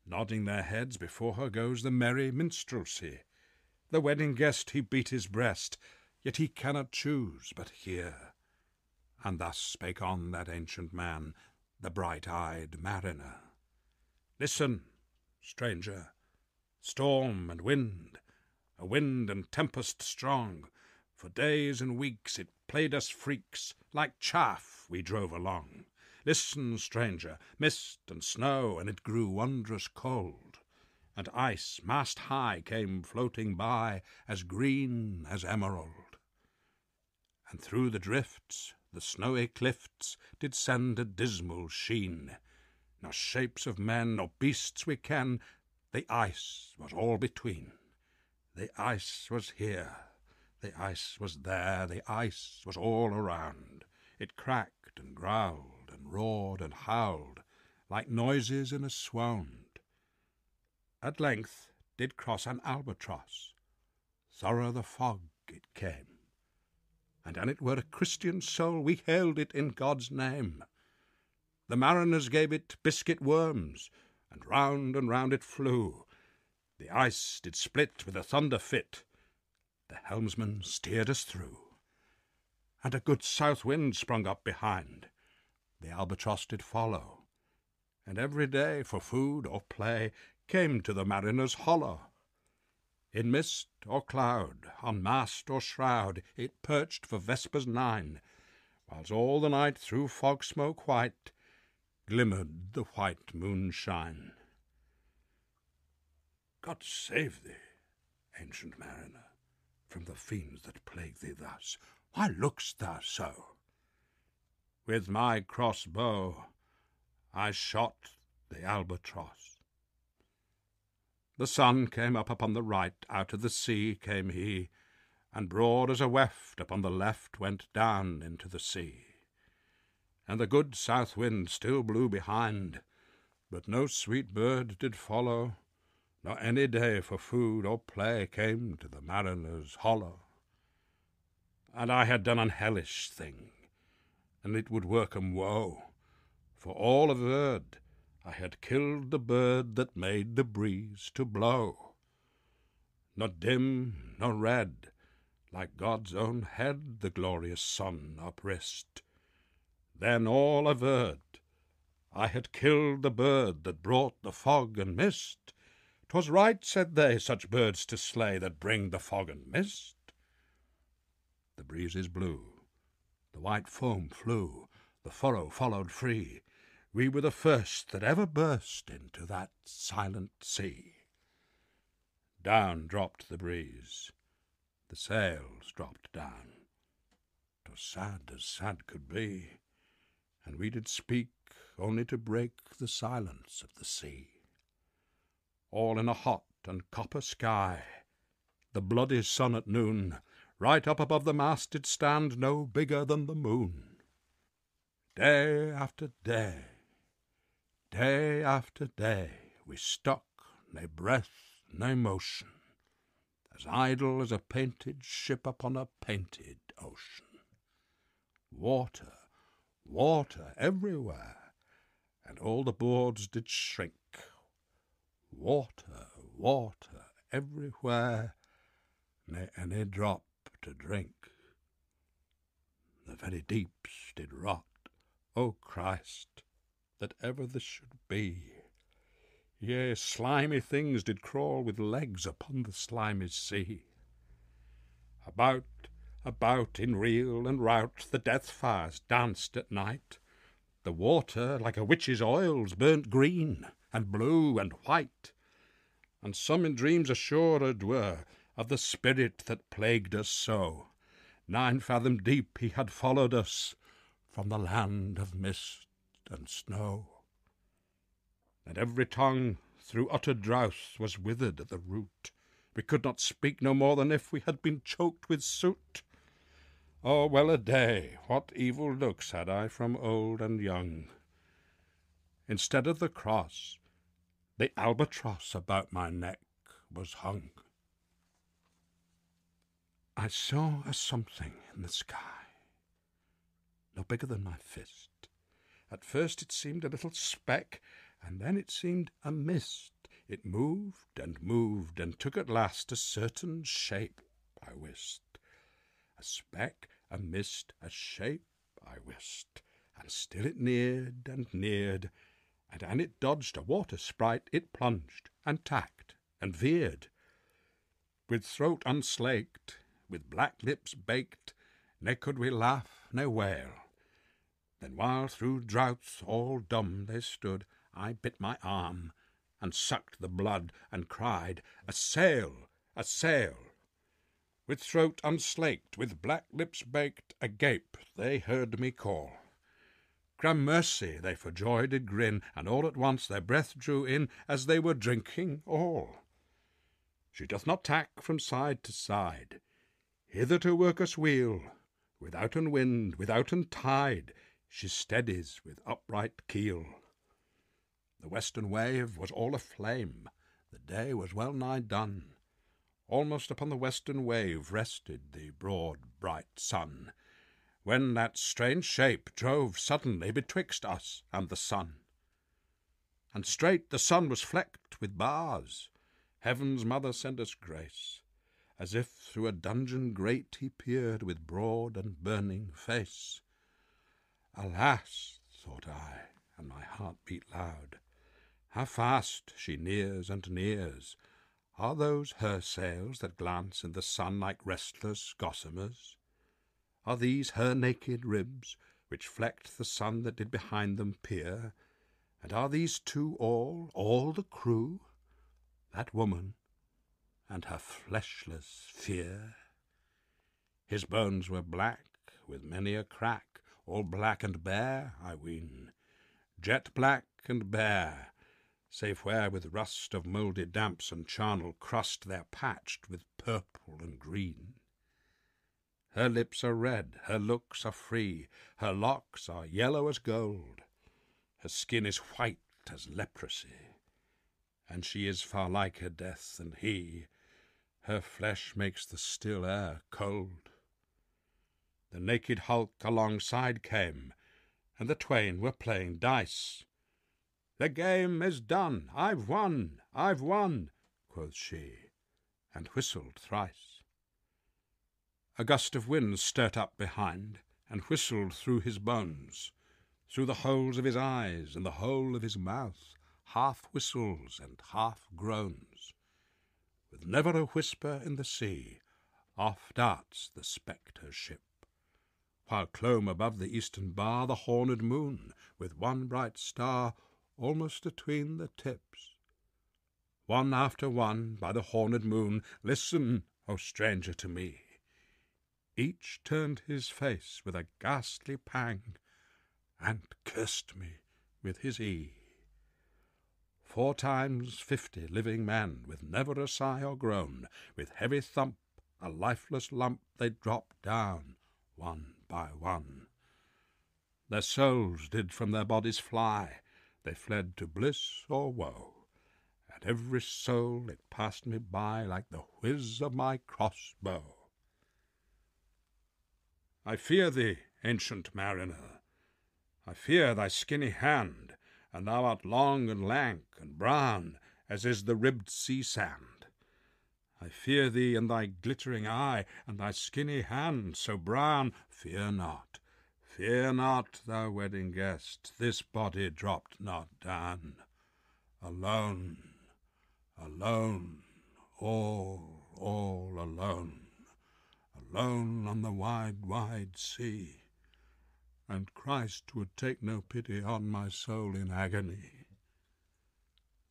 Nodding their heads before her goes the merry minstrelsy. The wedding guest he beat his breast, yet he cannot choose but hear. And thus spake on that ancient man, the bright-eyed mariner. Listen, stranger, storm and wind, a wind and tempest strong, for days and weeks it played us freaks, like chaff we drove along. Listen, stranger, mist and snow, and it grew wondrous cold, and ice mast high came floating by, as green as emerald. And through the drifts the snowy cliffs did send a dismal sheen. Nor shapes of men nor beasts we ken, the ice was all between. The ice was here, the ice was there, the ice was all around. It cracked and growled roared and howled, like noises in a swound. At length did cross an albatross, thorough the fog it came and an it were a Christian soul, we hailed it in God's name. The mariners gave it biscuit worms, and round and round it flew. The ice did split with a thunder fit. The helmsman steered us through. And a good south wind sprung up behind. The albatross did follow. And every day for food or play came to the mariner's hollow. In mist or cloud, on mast or shroud, it perched for vespers nine, whiles all the night through fog smoke white glimmered the white moonshine. God save thee, ancient mariner, from the fiends that plague thee thus. Why look'st thou so? With my crossbow I shot the albatross. The sun came up upon the right, out of the sea came he, and broad as a weft upon the left went down into the sea. And the good south wind still blew behind, but no sweet bird did follow, nor any day for food or play came to the mariner's hollow. And I had done an hellish thing, and it would work 'em woe, for all averred I had killed the bird that made the breeze to blow. Not dim nor red, like God's own head, the glorious sun uprist. Then all averred, I had killed the bird that brought the fog and mist. 'Twas right, said they, such birds to slay that bring the fog and mist. The breezes blew, the white foam flew, the furrow followed free. We were the first that ever burst into that silent sea. Down dropped the breeze, the sails dropped down. 'Twas sad as sad could be, and we did speak only to break the silence of the sea. All in a hot and copper sky, the bloody sun at noon, right up above the mast did stand no bigger than the moon. Day after day, Day after day we stuck, nae breath, nae motion, as idle as a painted ship upon a painted ocean. Water, water everywhere, and all the boards did shrink. Water, water everywhere, ne any drop to drink. The very deeps did rot, O Christ, that ever this should be. Yea, slimy things did crawl with legs upon the slimy sea. About, about, in reel and rout, the death fires danced at night. The water, like a witch's oils, burnt green and blue and white. And some in dreams assured were of the spirit that plagued us so. Nine fathom deep he had followed us from the land of mist and snow. And every tongue through utter drouth was withered at the root. We could not speak no more than if we had been choked with soot. Oh, well a day, what evil looks had I from old and young! Instead of the cross, the albatross about my neck was hung. I saw a something in the sky, no bigger than my fist. At first it seemed a little speck, and then it seemed a mist. It moved and moved, and took at last a certain shape, I wist. A speck, a mist, a shape, I wist. And still it neared and neared, and an it dodged a water sprite, it plunged and tacked and veered. With throat unslaked, with black lips baked, ne could we laugh ne wail. Then while through droughts all dumb they stood, I bit my arm, and sucked the blood, and cried, A sail! a sail! With throat unslaked, with black lips baked, agape they heard me call. Gramercy, they for joy did grin, and all at once their breath drew in, as they were drinking all. She doth not tack from side to side, hither to work us wheel. Withouten wind, withouten tide, she steadies with upright keel. The western wave was all aflame, the day was well nigh done. Almost upon the western wave rested the broad bright sun, when that strange shape drove suddenly betwixt us and the sun. And straight the sun was flecked with bars. Heaven's mother send us grace as if through a dungeon grate he peered with broad and burning face. Alas, thought I, and my heart beat loud, how fast she nears and nears! Are those her sails that glance in the sun like restless gossamers? Are these her naked ribs, which flecked the sun that did behind them peer? And are these two all, all the crew? That woman and her fleshless fear. His bones were black, with many a crack, all black and bare, I ween, jet black and bare, save where with rust of mouldy damps and charnel crust they're patched with purple and green. Her lips are red, her looks are free, her locks are yellow as gold, her skin is white as leprosy, and she is far like her death than he, her flesh makes the still air cold. The naked hulk alongside came, and the twain were playing dice. The game is done, I've won, I've won, quoth she, and whistled thrice. A gust of wind stirred up behind, and whistled through his bones, through the holes of his eyes and the hole of his mouth, half whistles and half groans with never a whisper in the sea, off darts the spectre ship, while clomb above the eastern bar the horned moon, with one bright star almost atween the tips. One after one by the horned moon, listen, O stranger, to me. Each turned his face with a ghastly pang, and cursed me with his ee. Four times fifty living men, with never a sigh or groan, with heavy thump, a lifeless lump, they dropped down, one by one. Their souls did from their bodies fly, they fled to bliss or woe. and every soul it passed me by like the whiz of my crossbow. I fear thee, ancient mariner, I fear thy skinny hand, and thou art long and lank and brown, as is the ribbed sea sand. I fear thee and thy glittering eye, and thy skinny hand so brown. Fear not, fear not, thou wedding guest, this body dropped not down. Alone, alone, all, all alone, alone on the wide, wide sea. And Christ would take no pity on my soul in agony.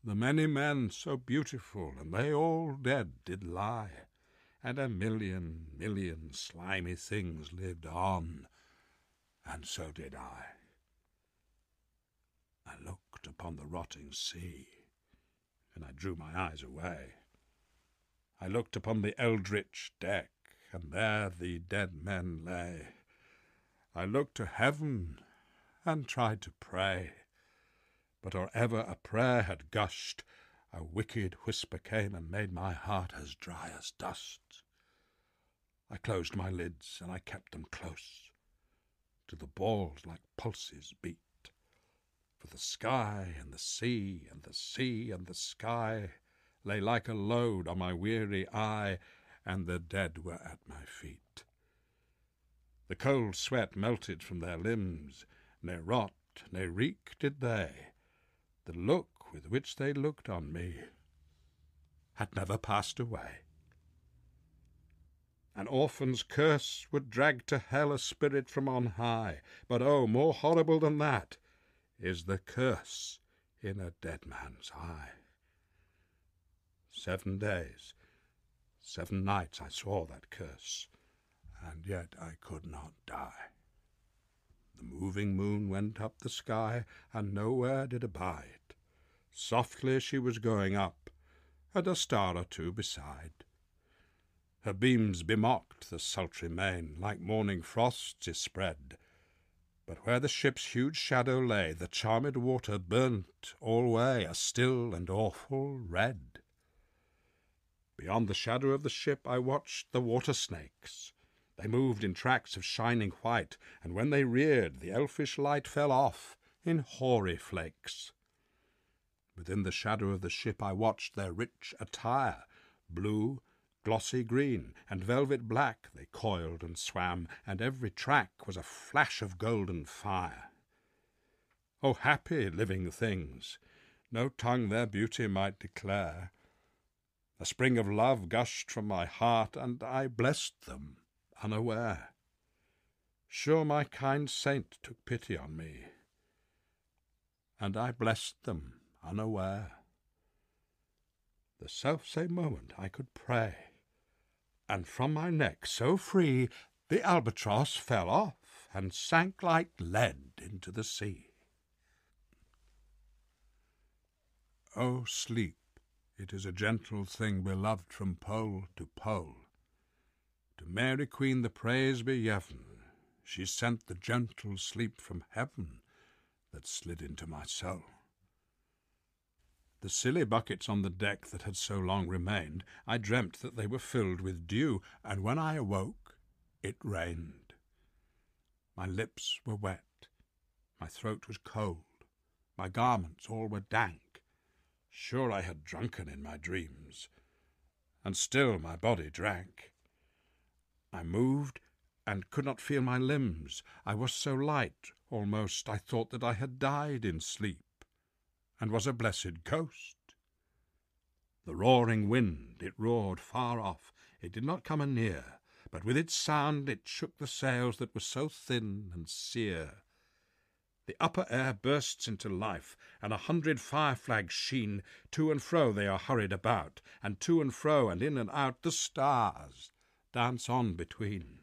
The many men so beautiful, and they all dead did lie, and a million, million slimy things lived on, and so did I. I looked upon the rotting sea, and I drew my eyes away. I looked upon the eldritch deck, and there the dead men lay. I looked to heaven, and tried to pray but or ever a prayer had gushed, a wicked whisper came and made my heart as dry as dust. I closed my lids, and I kept them close, to the balls like pulses beat. For the sky and the sea and the sea and the sky lay like a load on my weary eye, and the dead were at my feet. The cold sweat melted from their limbs, ne rot, ne reek did they, the look with which they looked on me had never passed away. An orphan's curse would drag to hell a spirit from on high, but oh, more horrible than that is the curse in a dead man's eye. Seven days, seven nights I saw that curse, and yet I could not die. The moving moon went up the sky, and nowhere did abide. Softly she was going up, and a star or two beside. Her beams bemocked the sultry main, like morning frosts is spread. But where the ship's huge shadow lay, the charmed water burnt alway a still and awful red. Beyond the shadow of the ship I watched the water snakes, they moved in tracks of shining white, and when they reared, the elfish light fell off in hoary flakes. Within the shadow of the ship I watched their rich attire, blue, glossy green, and velvet black they coiled and swam, and every track was a flash of golden fire. O happy living things! No tongue their beauty might declare. A spring of love gushed from my heart, and I blessed them unaware. Sure my kind saint took pity on me, and I blessed them unaware. The self-same moment I could pray, and from my neck so free the albatross fell off and sank like lead into the sea. O sleep, it is a gentle thing beloved from pole to pole. To Mary Queen the praise be yev'n, she sent the gentle sleep from heaven that slid into my soul. The silly buckets on the deck that had so long remained, I dreamt that they were filled with dew, and when I awoke, it rained. My lips were wet, my throat was cold, my garments all were dank. Sure I had drunken in my dreams, and still my body drank. I moved and could not feel my limbs. I was so light, almost, I thought that I had died in sleep, and was a blessed ghost. The roaring wind, it roared far off, it did not come anear, but with its sound it shook the sails that were so thin and sere. The upper air bursts into life, and a hundred fire flags sheen. To and fro they are hurried about, and to and fro and in and out the stars dance on between.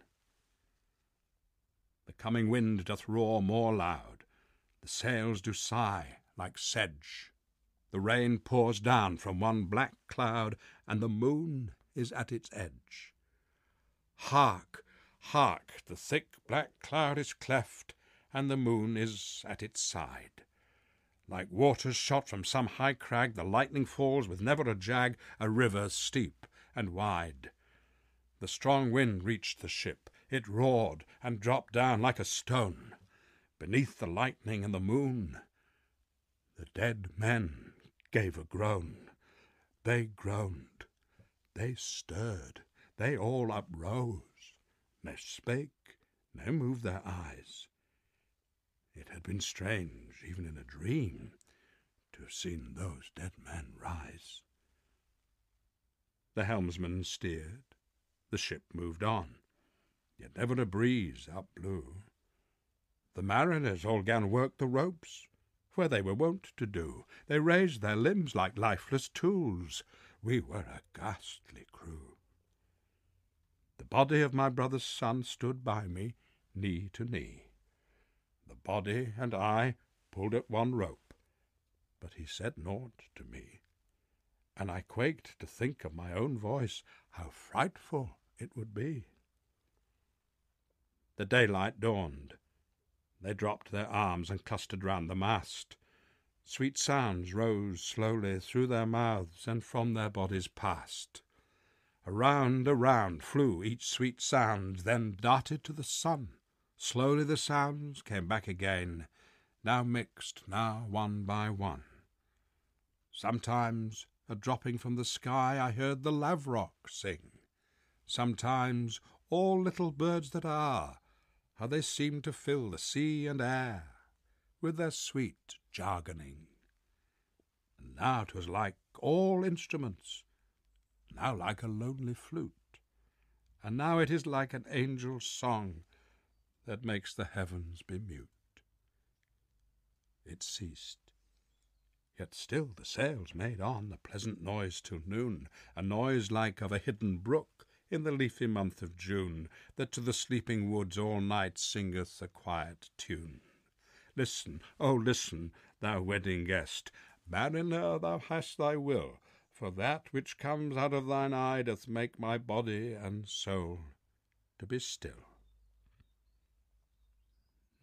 The coming wind doth roar more loud, the sails do sigh like sedge. The rain pours down from one black cloud, and the moon is at its edge. Hark, hark, the thick black cloud is cleft, and the moon is at its side. Like waters shot from some high crag, the lightning falls with never a jag, a river steep and wide. The strong wind reached the ship. It roared and dropped down like a stone. Beneath the lightning and the moon, the dead men gave a groan. They groaned, They stirred, they all uprose, ne spake, ne moved their eyes. It had been strange, even in a dream, to have seen those dead men rise. The helmsman steered, the ship moved on, yet never a breeze up blew. The mariners all gan work the ropes, where they were wont to do. They raised their limbs like lifeless tools. We were a ghastly crew. The body of my brother's son stood by me, knee to knee. The body and I pulled at one rope, but he said naught to me. And I quaked to think of my own voice, how frightful it would be. The daylight dawned. They dropped their arms and clustered round the mast. Sweet sounds rose slowly through their mouths and from their bodies passed. Around, around flew each sweet sound, then darted to the sun. Slowly the sounds came back again, now mixed, now one by one. Sometimes, a dropping from the sky, I heard the lavrock sing. Sometimes, all little birds that are, how they seemed to fill the sea and air with their sweet jargoning. And now 'twas like all instruments, now like a lonely flute, and now it is like an angel's song that makes the heavens be mute. It ceased. Yet still the sails made on the pleasant noise till noon, a noise like of a hidden brook in the leafy month of June, that to the sleeping woods all night singeth a quiet tune. Listen, oh listen, thou wedding guest, mariner, thou hast thy will, for that which comes out of thine eye doth make my body and soul to be still.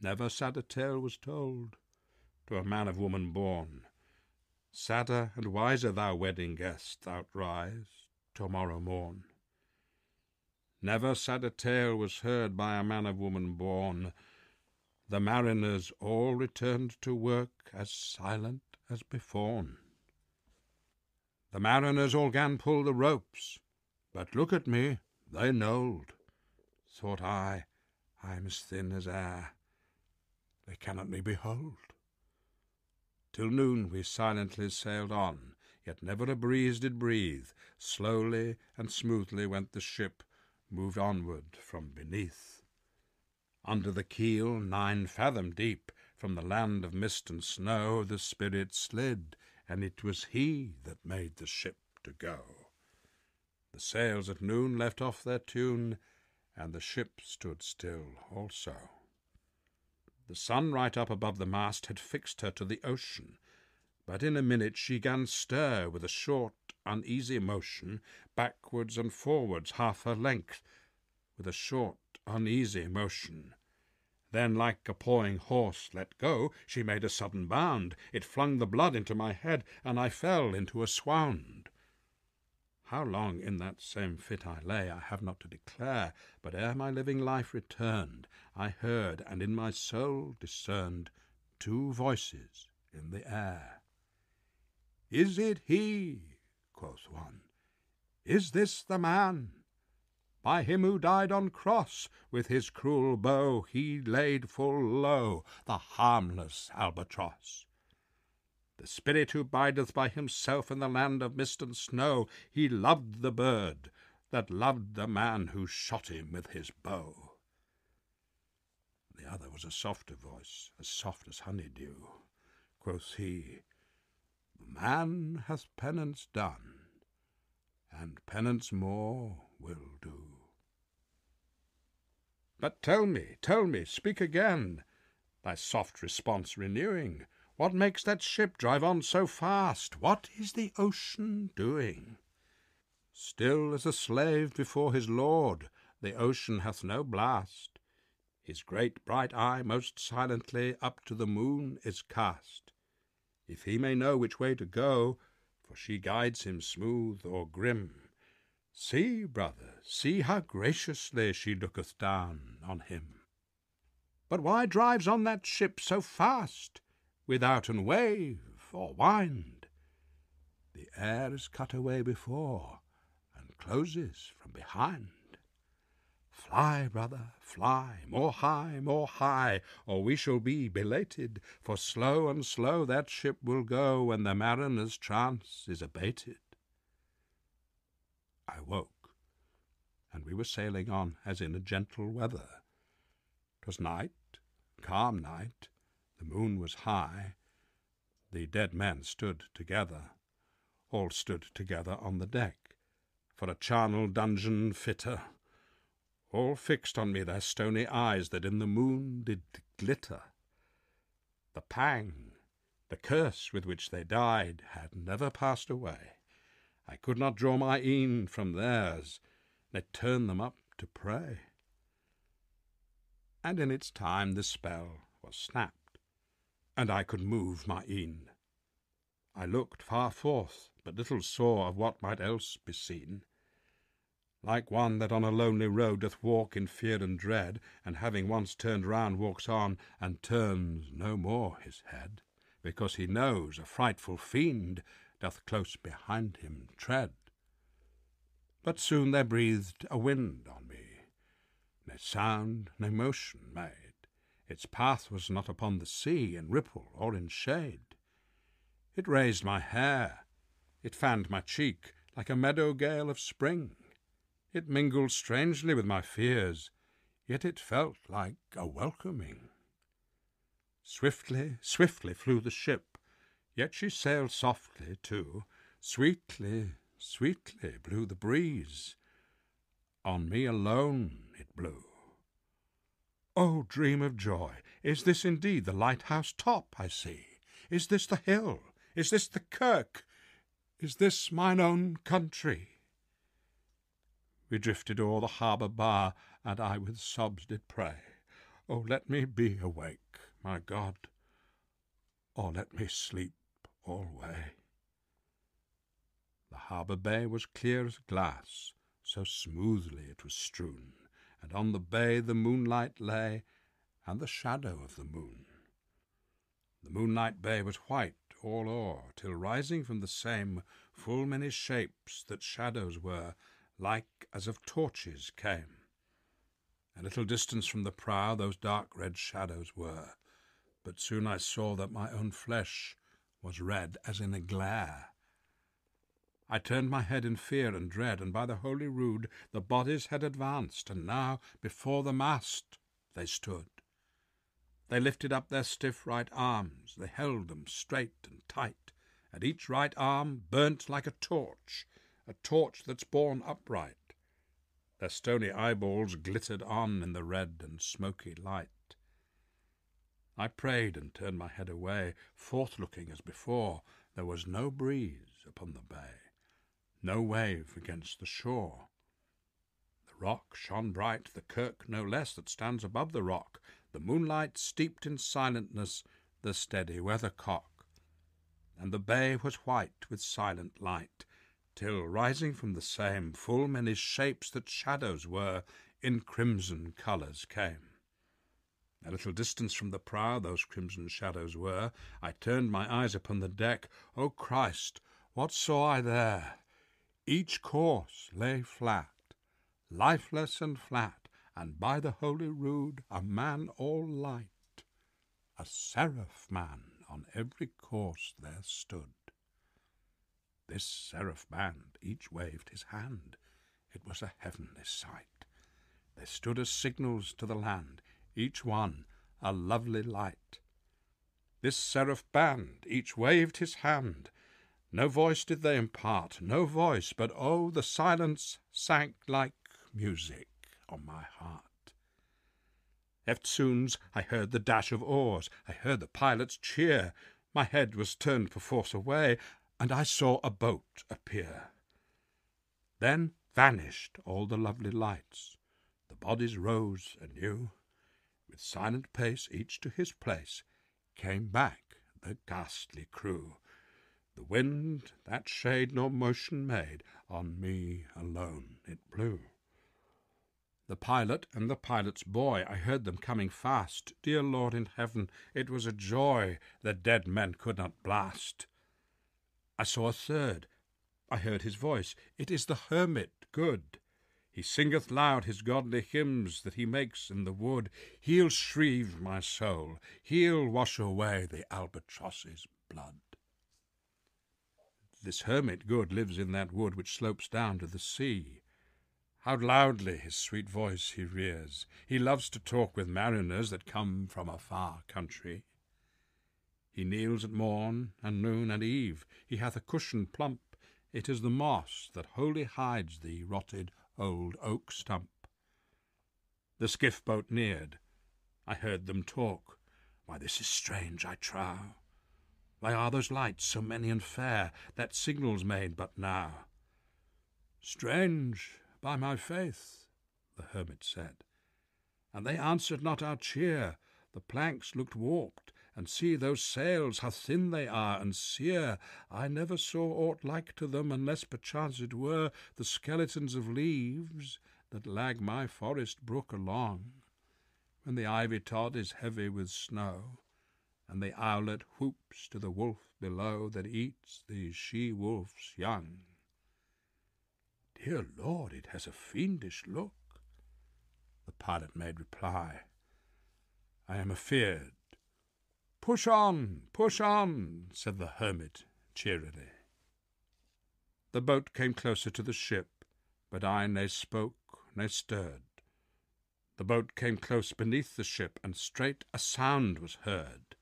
Never sadder tale was told to a man of woman born. Sadder and wiser, thou wedding guest, thou'lt rise to-morrow morn. Never sadder tale was heard by a man of woman born. The mariners all returned to work as silent as before. The mariners all gan pull the ropes, but look at me, they knolled. Thought I, I'm as thin as air, they cannot me behold. Till noon we silently sailed on, yet never a breeze did breathe. Slowly and smoothly went the ship, moved onward from beneath. Under the keel, nine fathom deep, from the land of mist and snow, the spirit slid, and it was he that made the ship to go. The sails at noon left off their tune, and the ship stood still also. The sun right up above the mast had fixed her to the ocean, but in a minute she gan stir with a short, uneasy motion, backwards and forwards half her length, with a short, uneasy motion. Then, like a pawing horse let go, she made a sudden bound. It flung the blood into my head, and I fell into a swound. How long in that same fit I lay, I have not to declare, but ere my living life returned, I heard and in my soul discerned two voices in the air. Is it he? Quoth one. Is this the man? By him who died on cross, with his cruel bow he laid full low the harmless albatross. The spirit who bideth by himself in the land of mist and snow, he loved the bird that loved the man who shot him with his bow. The other was a softer voice, as soft as honeydew. Quoth he, man hath penance done, and penance more will do. But tell me, tell me, speak again, thy soft response renewing, what makes that ship drive on so fast? What is the ocean doing? Still as a slave before his lord, the ocean hath no blast. His great bright eye most silently up to the moon is cast. If he may know which way to go, for she guides him smooth or grim. See, brother, see how graciously she looketh down on him. But why drives on that ship so fast? withouten wave or wind. The air is cut away before, and closes from behind. Fly, brother, fly, more high, more high, or we shall be belated, for slow and slow that ship will go when the mariner's chance is abated. I woke, and we were sailing on as in a gentle weather. 'Twas night, calm night, the moon was high, the dead men stood together, all stood together on the deck, for a charnel dungeon fitter all fixed on me their stony eyes that in the moon did glitter. The pang, the curse with which they died, had never passed away. I could not draw my een from theirs, ne turn them up to pray. And in its time the spell was snapped, and I could move my een. I looked far forth, but little saw of what might else be seen like one that on a lonely road doth walk in fear and dread, and having once turned round walks on, and turns no more his head, because he knows a frightful fiend doth close behind him tread. But soon there breathed a wind on me, no sound, no motion made. Its path was not upon the sea, in ripple or in shade. It raised my hair, it fanned my cheek, like a meadow gale of spring. It mingled strangely with my fears, yet it felt like a welcoming. Swiftly, swiftly flew the ship, yet she sailed softly too. Sweetly, sweetly blew the breeze. On me alone it blew. Oh, dream of joy! Is this indeed the lighthouse top I see? Is this the hill? Is this the kirk? Is this mine own country? We drifted o'er the harbour bar, and I with sobs did pray, Oh, let me be awake, my God, or let me sleep alway. The harbour bay was clear as glass, so smoothly it was strewn, and on the bay the moonlight lay, and the shadow of the moon. The moonlight bay was white all o'er, till rising from the same full many shapes that shadows were, like as of torches came. A little distance from the prow those dark red shadows were, but soon I saw that my own flesh was red as in a glare. I turned my head in fear and dread, and by the holy rood the bodies had advanced, and now before the mast they stood. They lifted up their stiff right arms, they held them straight and tight, and each right arm burnt like a torch, a torch that's borne upright. Their stony eyeballs glittered on in the red and smoky light. I prayed and turned my head away, forth looking as before. There was no breeze upon the bay, no wave against the shore. The rock shone bright, the kirk no less that stands above the rock, the moonlight steeped in silentness the steady weathercock. And the bay was white with silent light, till rising from the same full many shapes that shadows were, in crimson colours came. A little distance from the prow those crimson shadows were. I turned my eyes upon the deck. O Christ, what saw I there? Each course lay flat, lifeless and flat, and by the holy rood a man all light, a seraph man on every course there stood. This seraph band each waved his hand. It was a heavenly sight. They stood as signals to the land, each one a lovely light. This seraph band each waved his hand. No voice did they impart, no voice, but oh, the silence sank like music on my heart. Eftsoons I heard the dash of oars, I heard the pilot's cheer. My head was turned perforce away, and I saw a boat appear. Then vanished all the lovely lights. The bodies rose anew. With silent pace, each to his place, came back the ghastly crew. The wind that shade nor motion made, on me alone it blew. The pilot and the pilot's boy, I heard them coming fast. Dear Lord in heaven, it was a joy the dead men could not blast. I saw a third, I heard his voice. It is the hermit, good. He singeth loud his godly hymns that he makes in the wood. He'll shrieve my soul, he'll wash away the albatross's blood. This hermit good lives in that wood which slopes down to the sea. How loudly his sweet voice he rears! He loves to talk with mariners that come from a far country. He kneels at morn and noon and eve. He hath a cushion plump. It is the moss that wholly hides the rotted old oak stump. The skiff boat neared. I heard them talk. Why, this is strange, I trow. Why are those lights so many and fair that signals made but now? Strange, by my faith, the hermit said. And they answered not our cheer. The planks looked warped, and see those sails, how thin they are and sere. I never saw aught like to them, unless perchance it were the skeletons of leaves that lag my forest brook along, when the ivy tod is heavy with snow, and the owlet whoops to the wolf below that eats the she wolf's young. Dear Lord, it has a fiendish look. The pilot made reply. I am afeard Push on, push on, said the hermit cheerily. The boat came closer to the ship, but I ne spoke, ne stirred. The boat came close beneath the ship, and straight a sound was heard.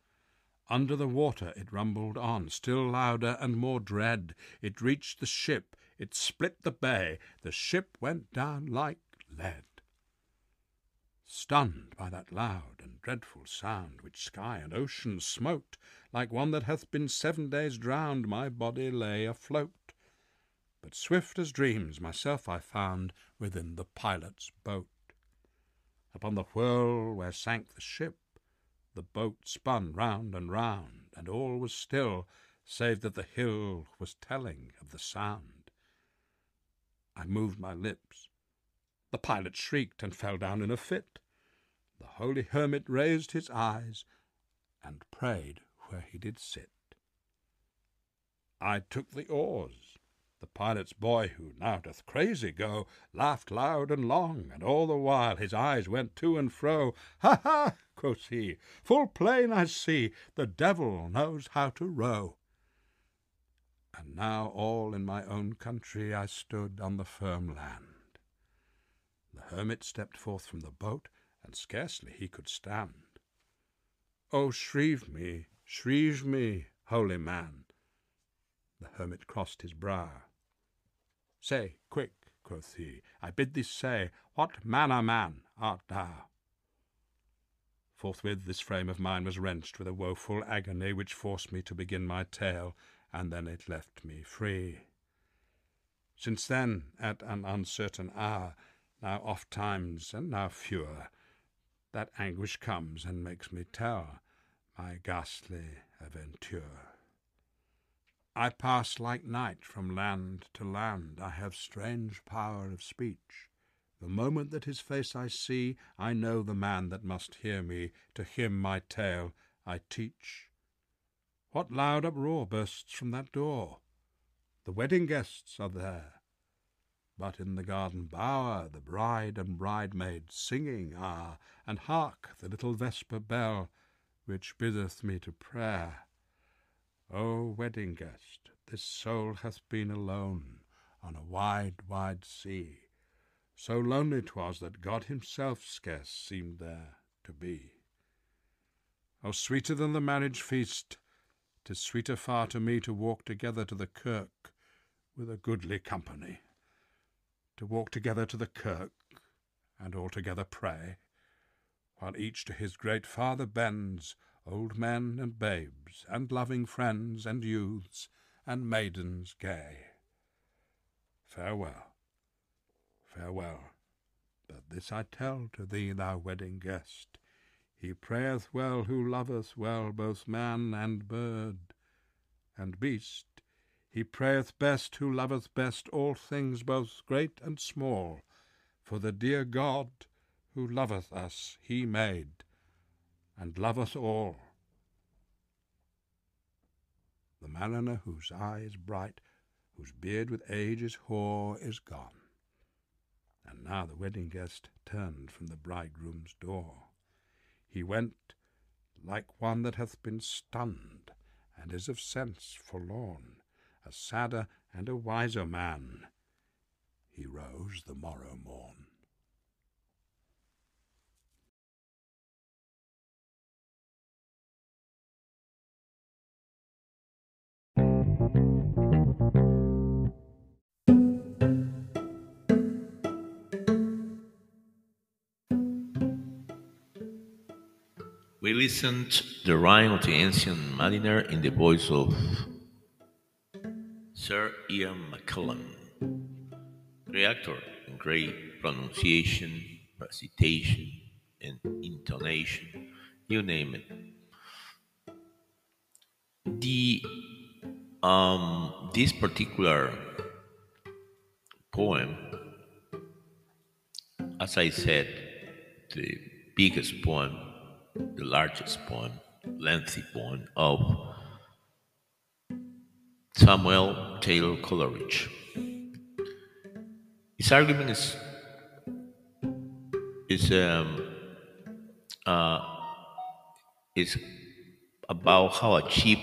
Under the water it rumbled on, still louder and more dread. It reached the ship, it split the bay, the ship went down like lead. Stunned by that loud and dreadful sound, which sky and ocean smote, like one that hath been seven days drowned, my body lay afloat. But swift as dreams myself I found within the pilot's boat. Upon the whirl where sank the ship, the boat spun round and round, and all was still, save that the hill was telling of the sound. I moved my lips, the pilot shrieked and fell down in a fit. The holy hermit raised his eyes and prayed where he did sit. I took the oars. The pilot's boy, who now doth crazy go, laughed loud and long, and all the while his eyes went to and fro. Ha ha! quoth he, full plain I see the devil knows how to row. And now all in my own country I stood on the firm land. The hermit stepped forth from the boat, and scarcely he could stand. "O shrieve me, shrieve me, holy man!" The hermit crossed his brow. "Say, quick," quoth he, "I bid thee say, what manner man art thou?" Forthwith this frame of mine was wrenched with a woeful agony, which forced me to begin my tale, and then it left me free. Since then, at an uncertain hour, now oft times and now fewer, that anguish comes and makes me tell my ghastly aventure. I pass like night from land to land, I have strange power of speech. The moment that his face I see, I know the man that must hear me, to him my tale I teach. What loud uproar bursts from that door? The wedding guests are there. But in the garden bower the bride and bridemaid singing are, and hark the little vesper bell, which biddeth me to prayer. O wedding guest, this soul hath been alone on a wide, wide sea. So lonely 'twas that God himself scarce seemed there to be. O sweeter than the marriage feast, 'tis sweeter far to me to walk together to the kirk with a goodly company to walk together to the kirk, and all together pray, while each to his great Father bends, old men and babes, and loving friends, and youths, and maidens gay. Farewell, farewell, but this I tell to thee, thou wedding guest, he prayeth well who loveth well both man and bird and beast, he prayeth best who loveth best all things both great and small, for the dear God who loveth us he made, and loveth all. The mariner whose eye is bright, whose beard with age is hoar, is gone. And now the wedding guest turned from the bridegroom's door. He went like one that hath been stunned, and is of sense forlorn, a sadder and a wiser man. He rose the morrow morn. We listened the rime of the ancient mariner in the voice of Sir Ian McKellen, reactor in great pronunciation, recitation, and intonation, you name it. The um, this particular poem, as I said, the biggest poem the largest poem, lengthy poem of Samuel Taylor Coleridge. His argument is is um, uh, is about how a ship,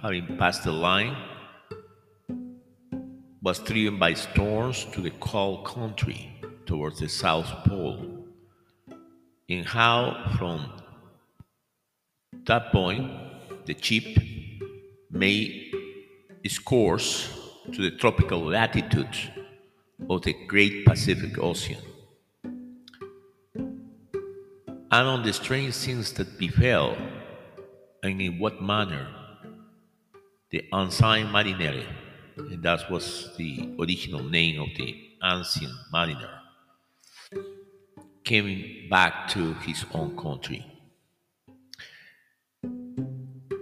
having passed the line, was driven by storms to the cold country towards the South Pole, and how from that point, the ship made its course to the tropical latitudes of the great Pacific Ocean. And on the strange things that befell, and in what manner, the Ancien Mariner, and that was the original name of the ancient mariner, came back to his own country.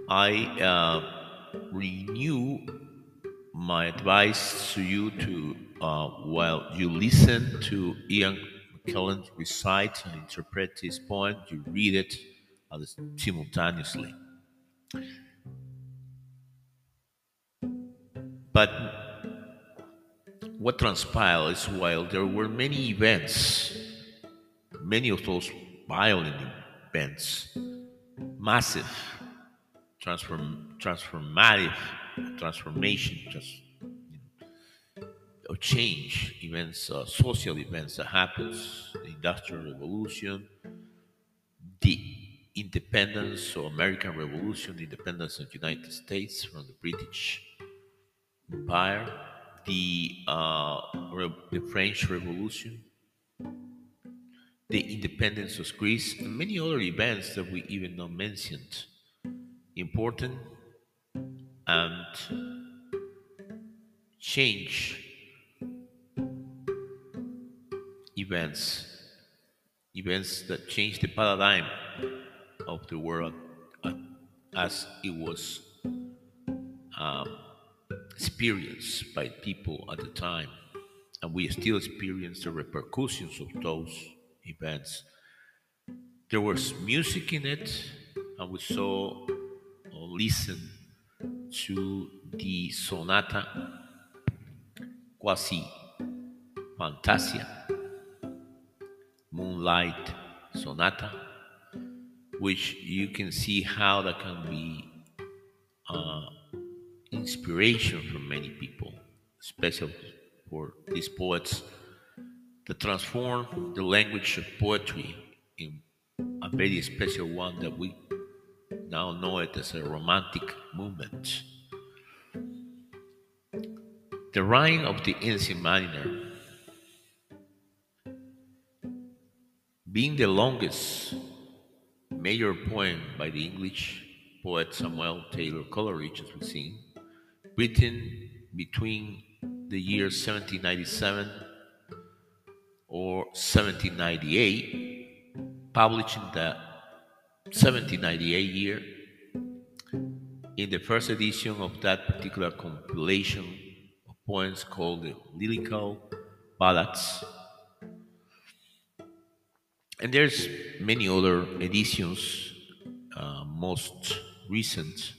I uh, renew my advice to you to, uh, while you listen to Ian McKellen recite and interpret his poem, you read it simultaneously. But what transpired is while there were many events, many of those violent events, massive transform transformative transformation just you know, of change events uh, social events that happens the industrial revolution the independence or american revolution the independence of the united states from the british empire the uh, the french revolution the independence of greece and many other events that we even not mentioned. Important and change events, events that change the paradigm of the world as it was um, experienced by people at the time. And we still experience the repercussions of those events. There was music in it, and we saw listen to the sonata quasi fantasia moonlight sonata which you can see how that can be uh, inspiration for many people especially for these poets to transform the language of poetry in a very special one that we now know it as a romantic movement. The Rime of the Ancient Mariner, being the longest major poem by the English poet Samuel Taylor Coleridge, as we've seen, written between the years 1797 or 1798, published in the 1798 year, in the first edition of that particular compilation of poems called the Lyrical Ballads. And there's many other editions, uh, most recent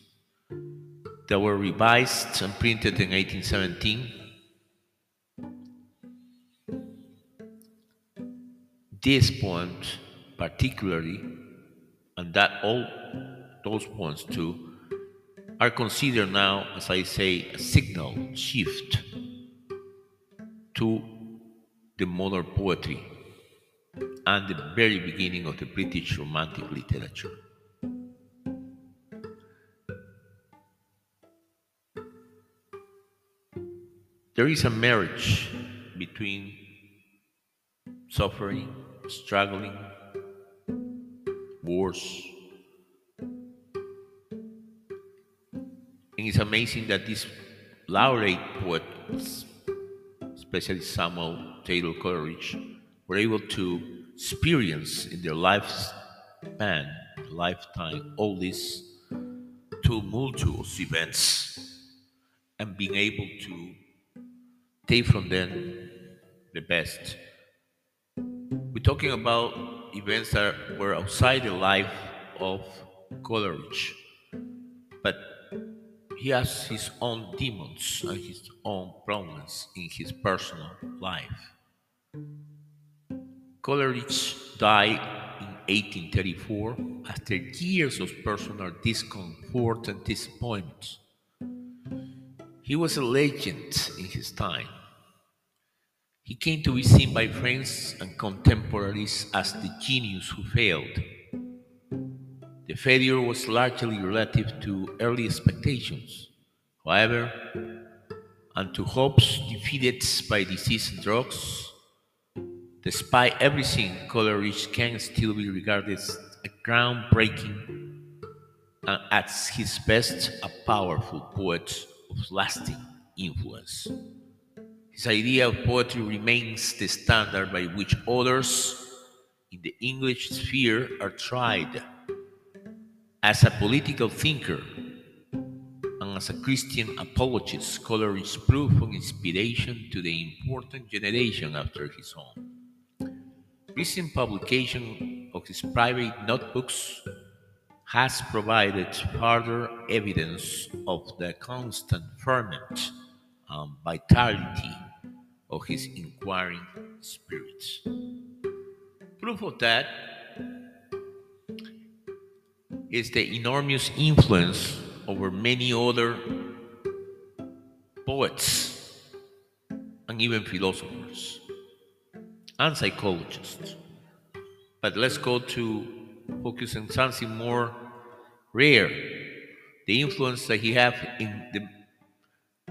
that were revised and printed in 1817. This point, particularly, and that all those points too, are considered now, as I say, a signal shift to the modern poetry and the very beginning of the British Romantic literature. There is a marriage between suffering, struggling, wars. And it's amazing that these laureate poets, especially Samuel Taylor Coleridge, were able to experience in their lifespan, lifetime, all these tumultuous events and being able to take from them the best. We're talking about events that were outside the life of Coleridge, but he has his own demons and his own problems in his personal life. Coleridge died in 1834 after years of personal discomfort and disappointment. He was a legend in his time. He came to be seen by friends and contemporaries as the genius who failed. The failure was largely relative to early expectations, however, and to hopes defeated by disease and drugs, Despite everything, Coleridge can still be regarded as a groundbreaking and at his best a powerful poet of lasting influence. His idea of poetry remains the standard by which others in the English sphere are tried. As a political thinker and as a Christian apologist, scholar is proof of inspiration to the important generation after his own. Recent publication of his private notebooks has provided further evidence of the constant ferment and vitality of his inquiring spirit. Proof of that is the enormous influence over many other poets and even philosophers and psychologists. But let's go to focus on something more rare. The influence that he have in the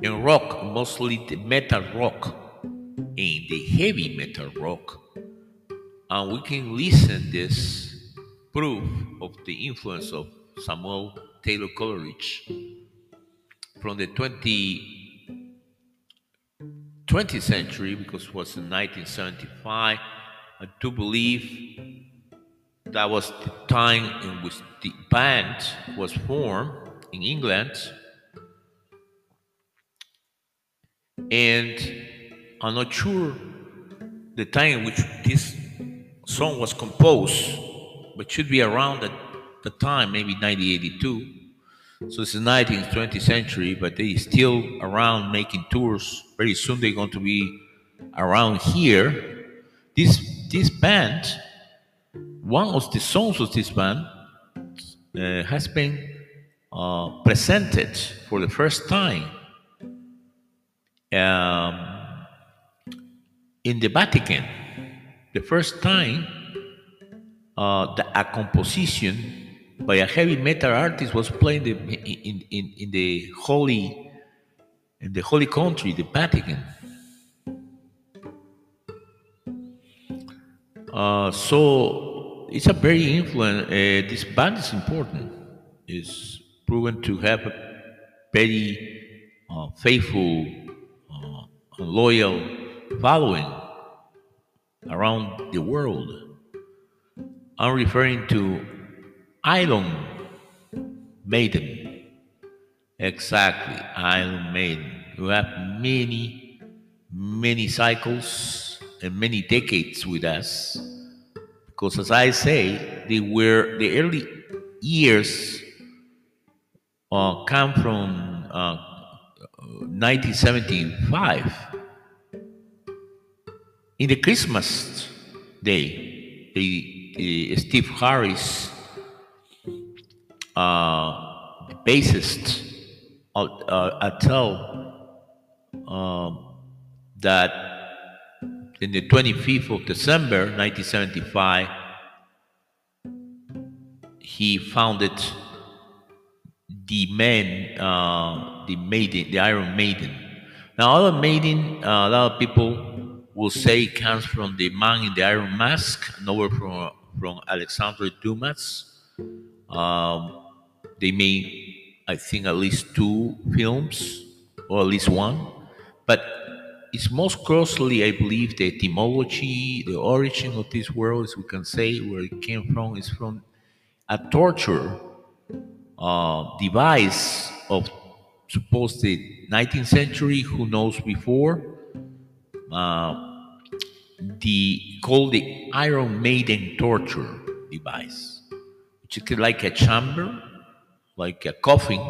in rock, mostly the metal rock, in the heavy metal rock. And we can listen this proof of the influence of Samuel Taylor Coleridge from the 20 20th century, because it was in 1975, I do believe that was the time in which the band was formed in England. And I'm not sure the time which this song was composed, but should be around the, the time, maybe 1982. So it's the 19th, 20th century, but they still around making tours. Very soon they're going to be around here. This this band, one of the songs of this band, uh, has been uh, presented for the first time um, in the Vatican. The first time uh, the, a composition by a heavy metal artist was playing the, in, in, in the holy in the holy country, the Vatican. Uh, so it's a very influent. Uh, this band is important. It's proven to have a very uh, faithful, uh, loyal following around the world. I'm referring to Iron Maiden. Exactly, Iron Maiden. You have many, many cycles and many decades with us. Because as I say, they were the early years uh, come from uh, 1975, in the Christmas day, the, the Steve Harris, uh, bassist, uh, uh, tell um, that in the 25th of December 1975, he founded the man, uh, the maiden, the Iron Maiden. Now, Iron Maiden, uh, a lot of people will say comes from the man in the Iron Mask, nowhere from from Alexandre Dumas. Um, they made, I think, at least two films, or at least one, but it's most closely, I believe, the etymology, the origin of this world, as we can say, where it came from, is from a torture uh, device of supposed the 19th century, who knows before, uh, the called the Iron Maiden torture device, which is like a chamber, like a coffin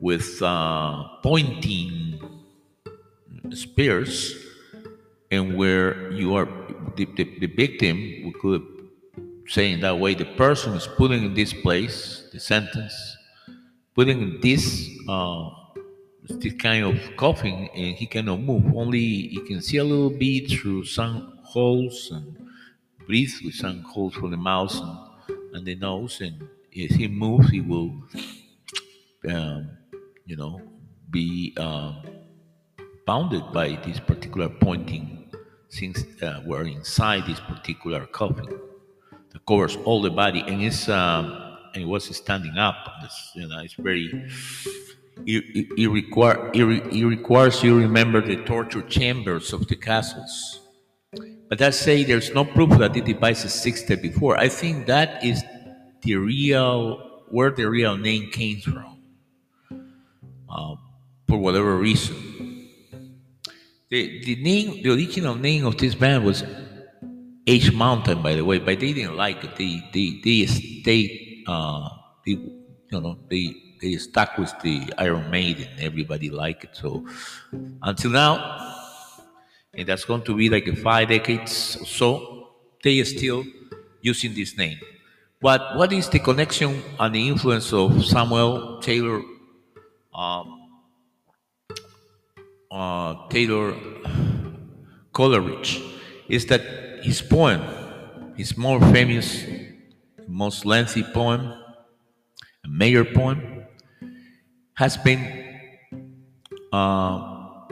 with uh, pointing spears, and where you are the, the, the victim, we could say in that way, the person is putting in this place the sentence, putting in this uh, this kind of coughing, and he cannot move. Only he can see a little bit through some holes and breathe with some holes from the mouth and, and the nose. And if he moves, he will, um, you know, be um, bounded by this particular pointing things uh, were inside this particular coffin that covers all the body and it's um, and it was standing up. It's, you know, it's very. It, it, it, it requires you remember the torture chambers of the castles. But I say there's no proof that the device existed before. I think that is the real where the real name came from. Uh, for whatever reason. The, the name, the original name of this band was H Mountain, by the way, but they didn't like it. They they they stayed, uh, they, you know, they they stuck with the Iron Maiden. Everybody liked it. So until now, and that's going to be like five decades or so, they are still using this name. But what is the connection and the influence of Samuel Taylor? Um, uh, Taylor Coleridge is that his poem, his more famous, most lengthy poem, a major poem, has been uh,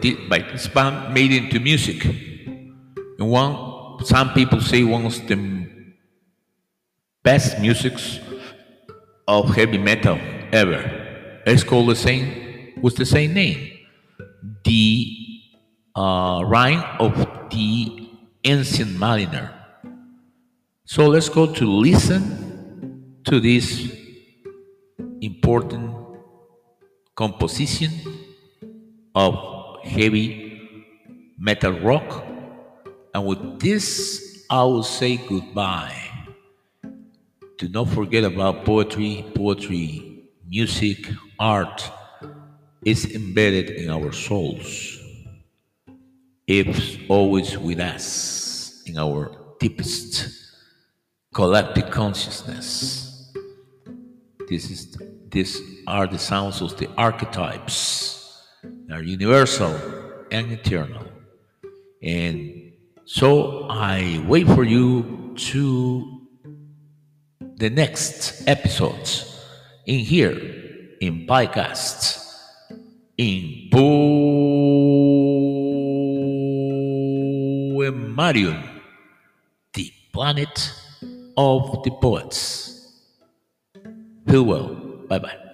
this, by this band made into music. And one, some people say one of the best musics of heavy metal ever. It's called the same, with the same name, the uh, Rime of the ancient mariner. So let's go to listen to this important composition of heavy metal rock. And with this, I will say goodbye. Do not forget about poetry, poetry, music, art is embedded in our souls It's always with us in our deepest collective consciousness. This is these are the sounds of the archetypes. They are universal and eternal. And so I wait for you to the next episodes in here in podcast in Poemarium, the planet of the poets. Feel well. Bye bye.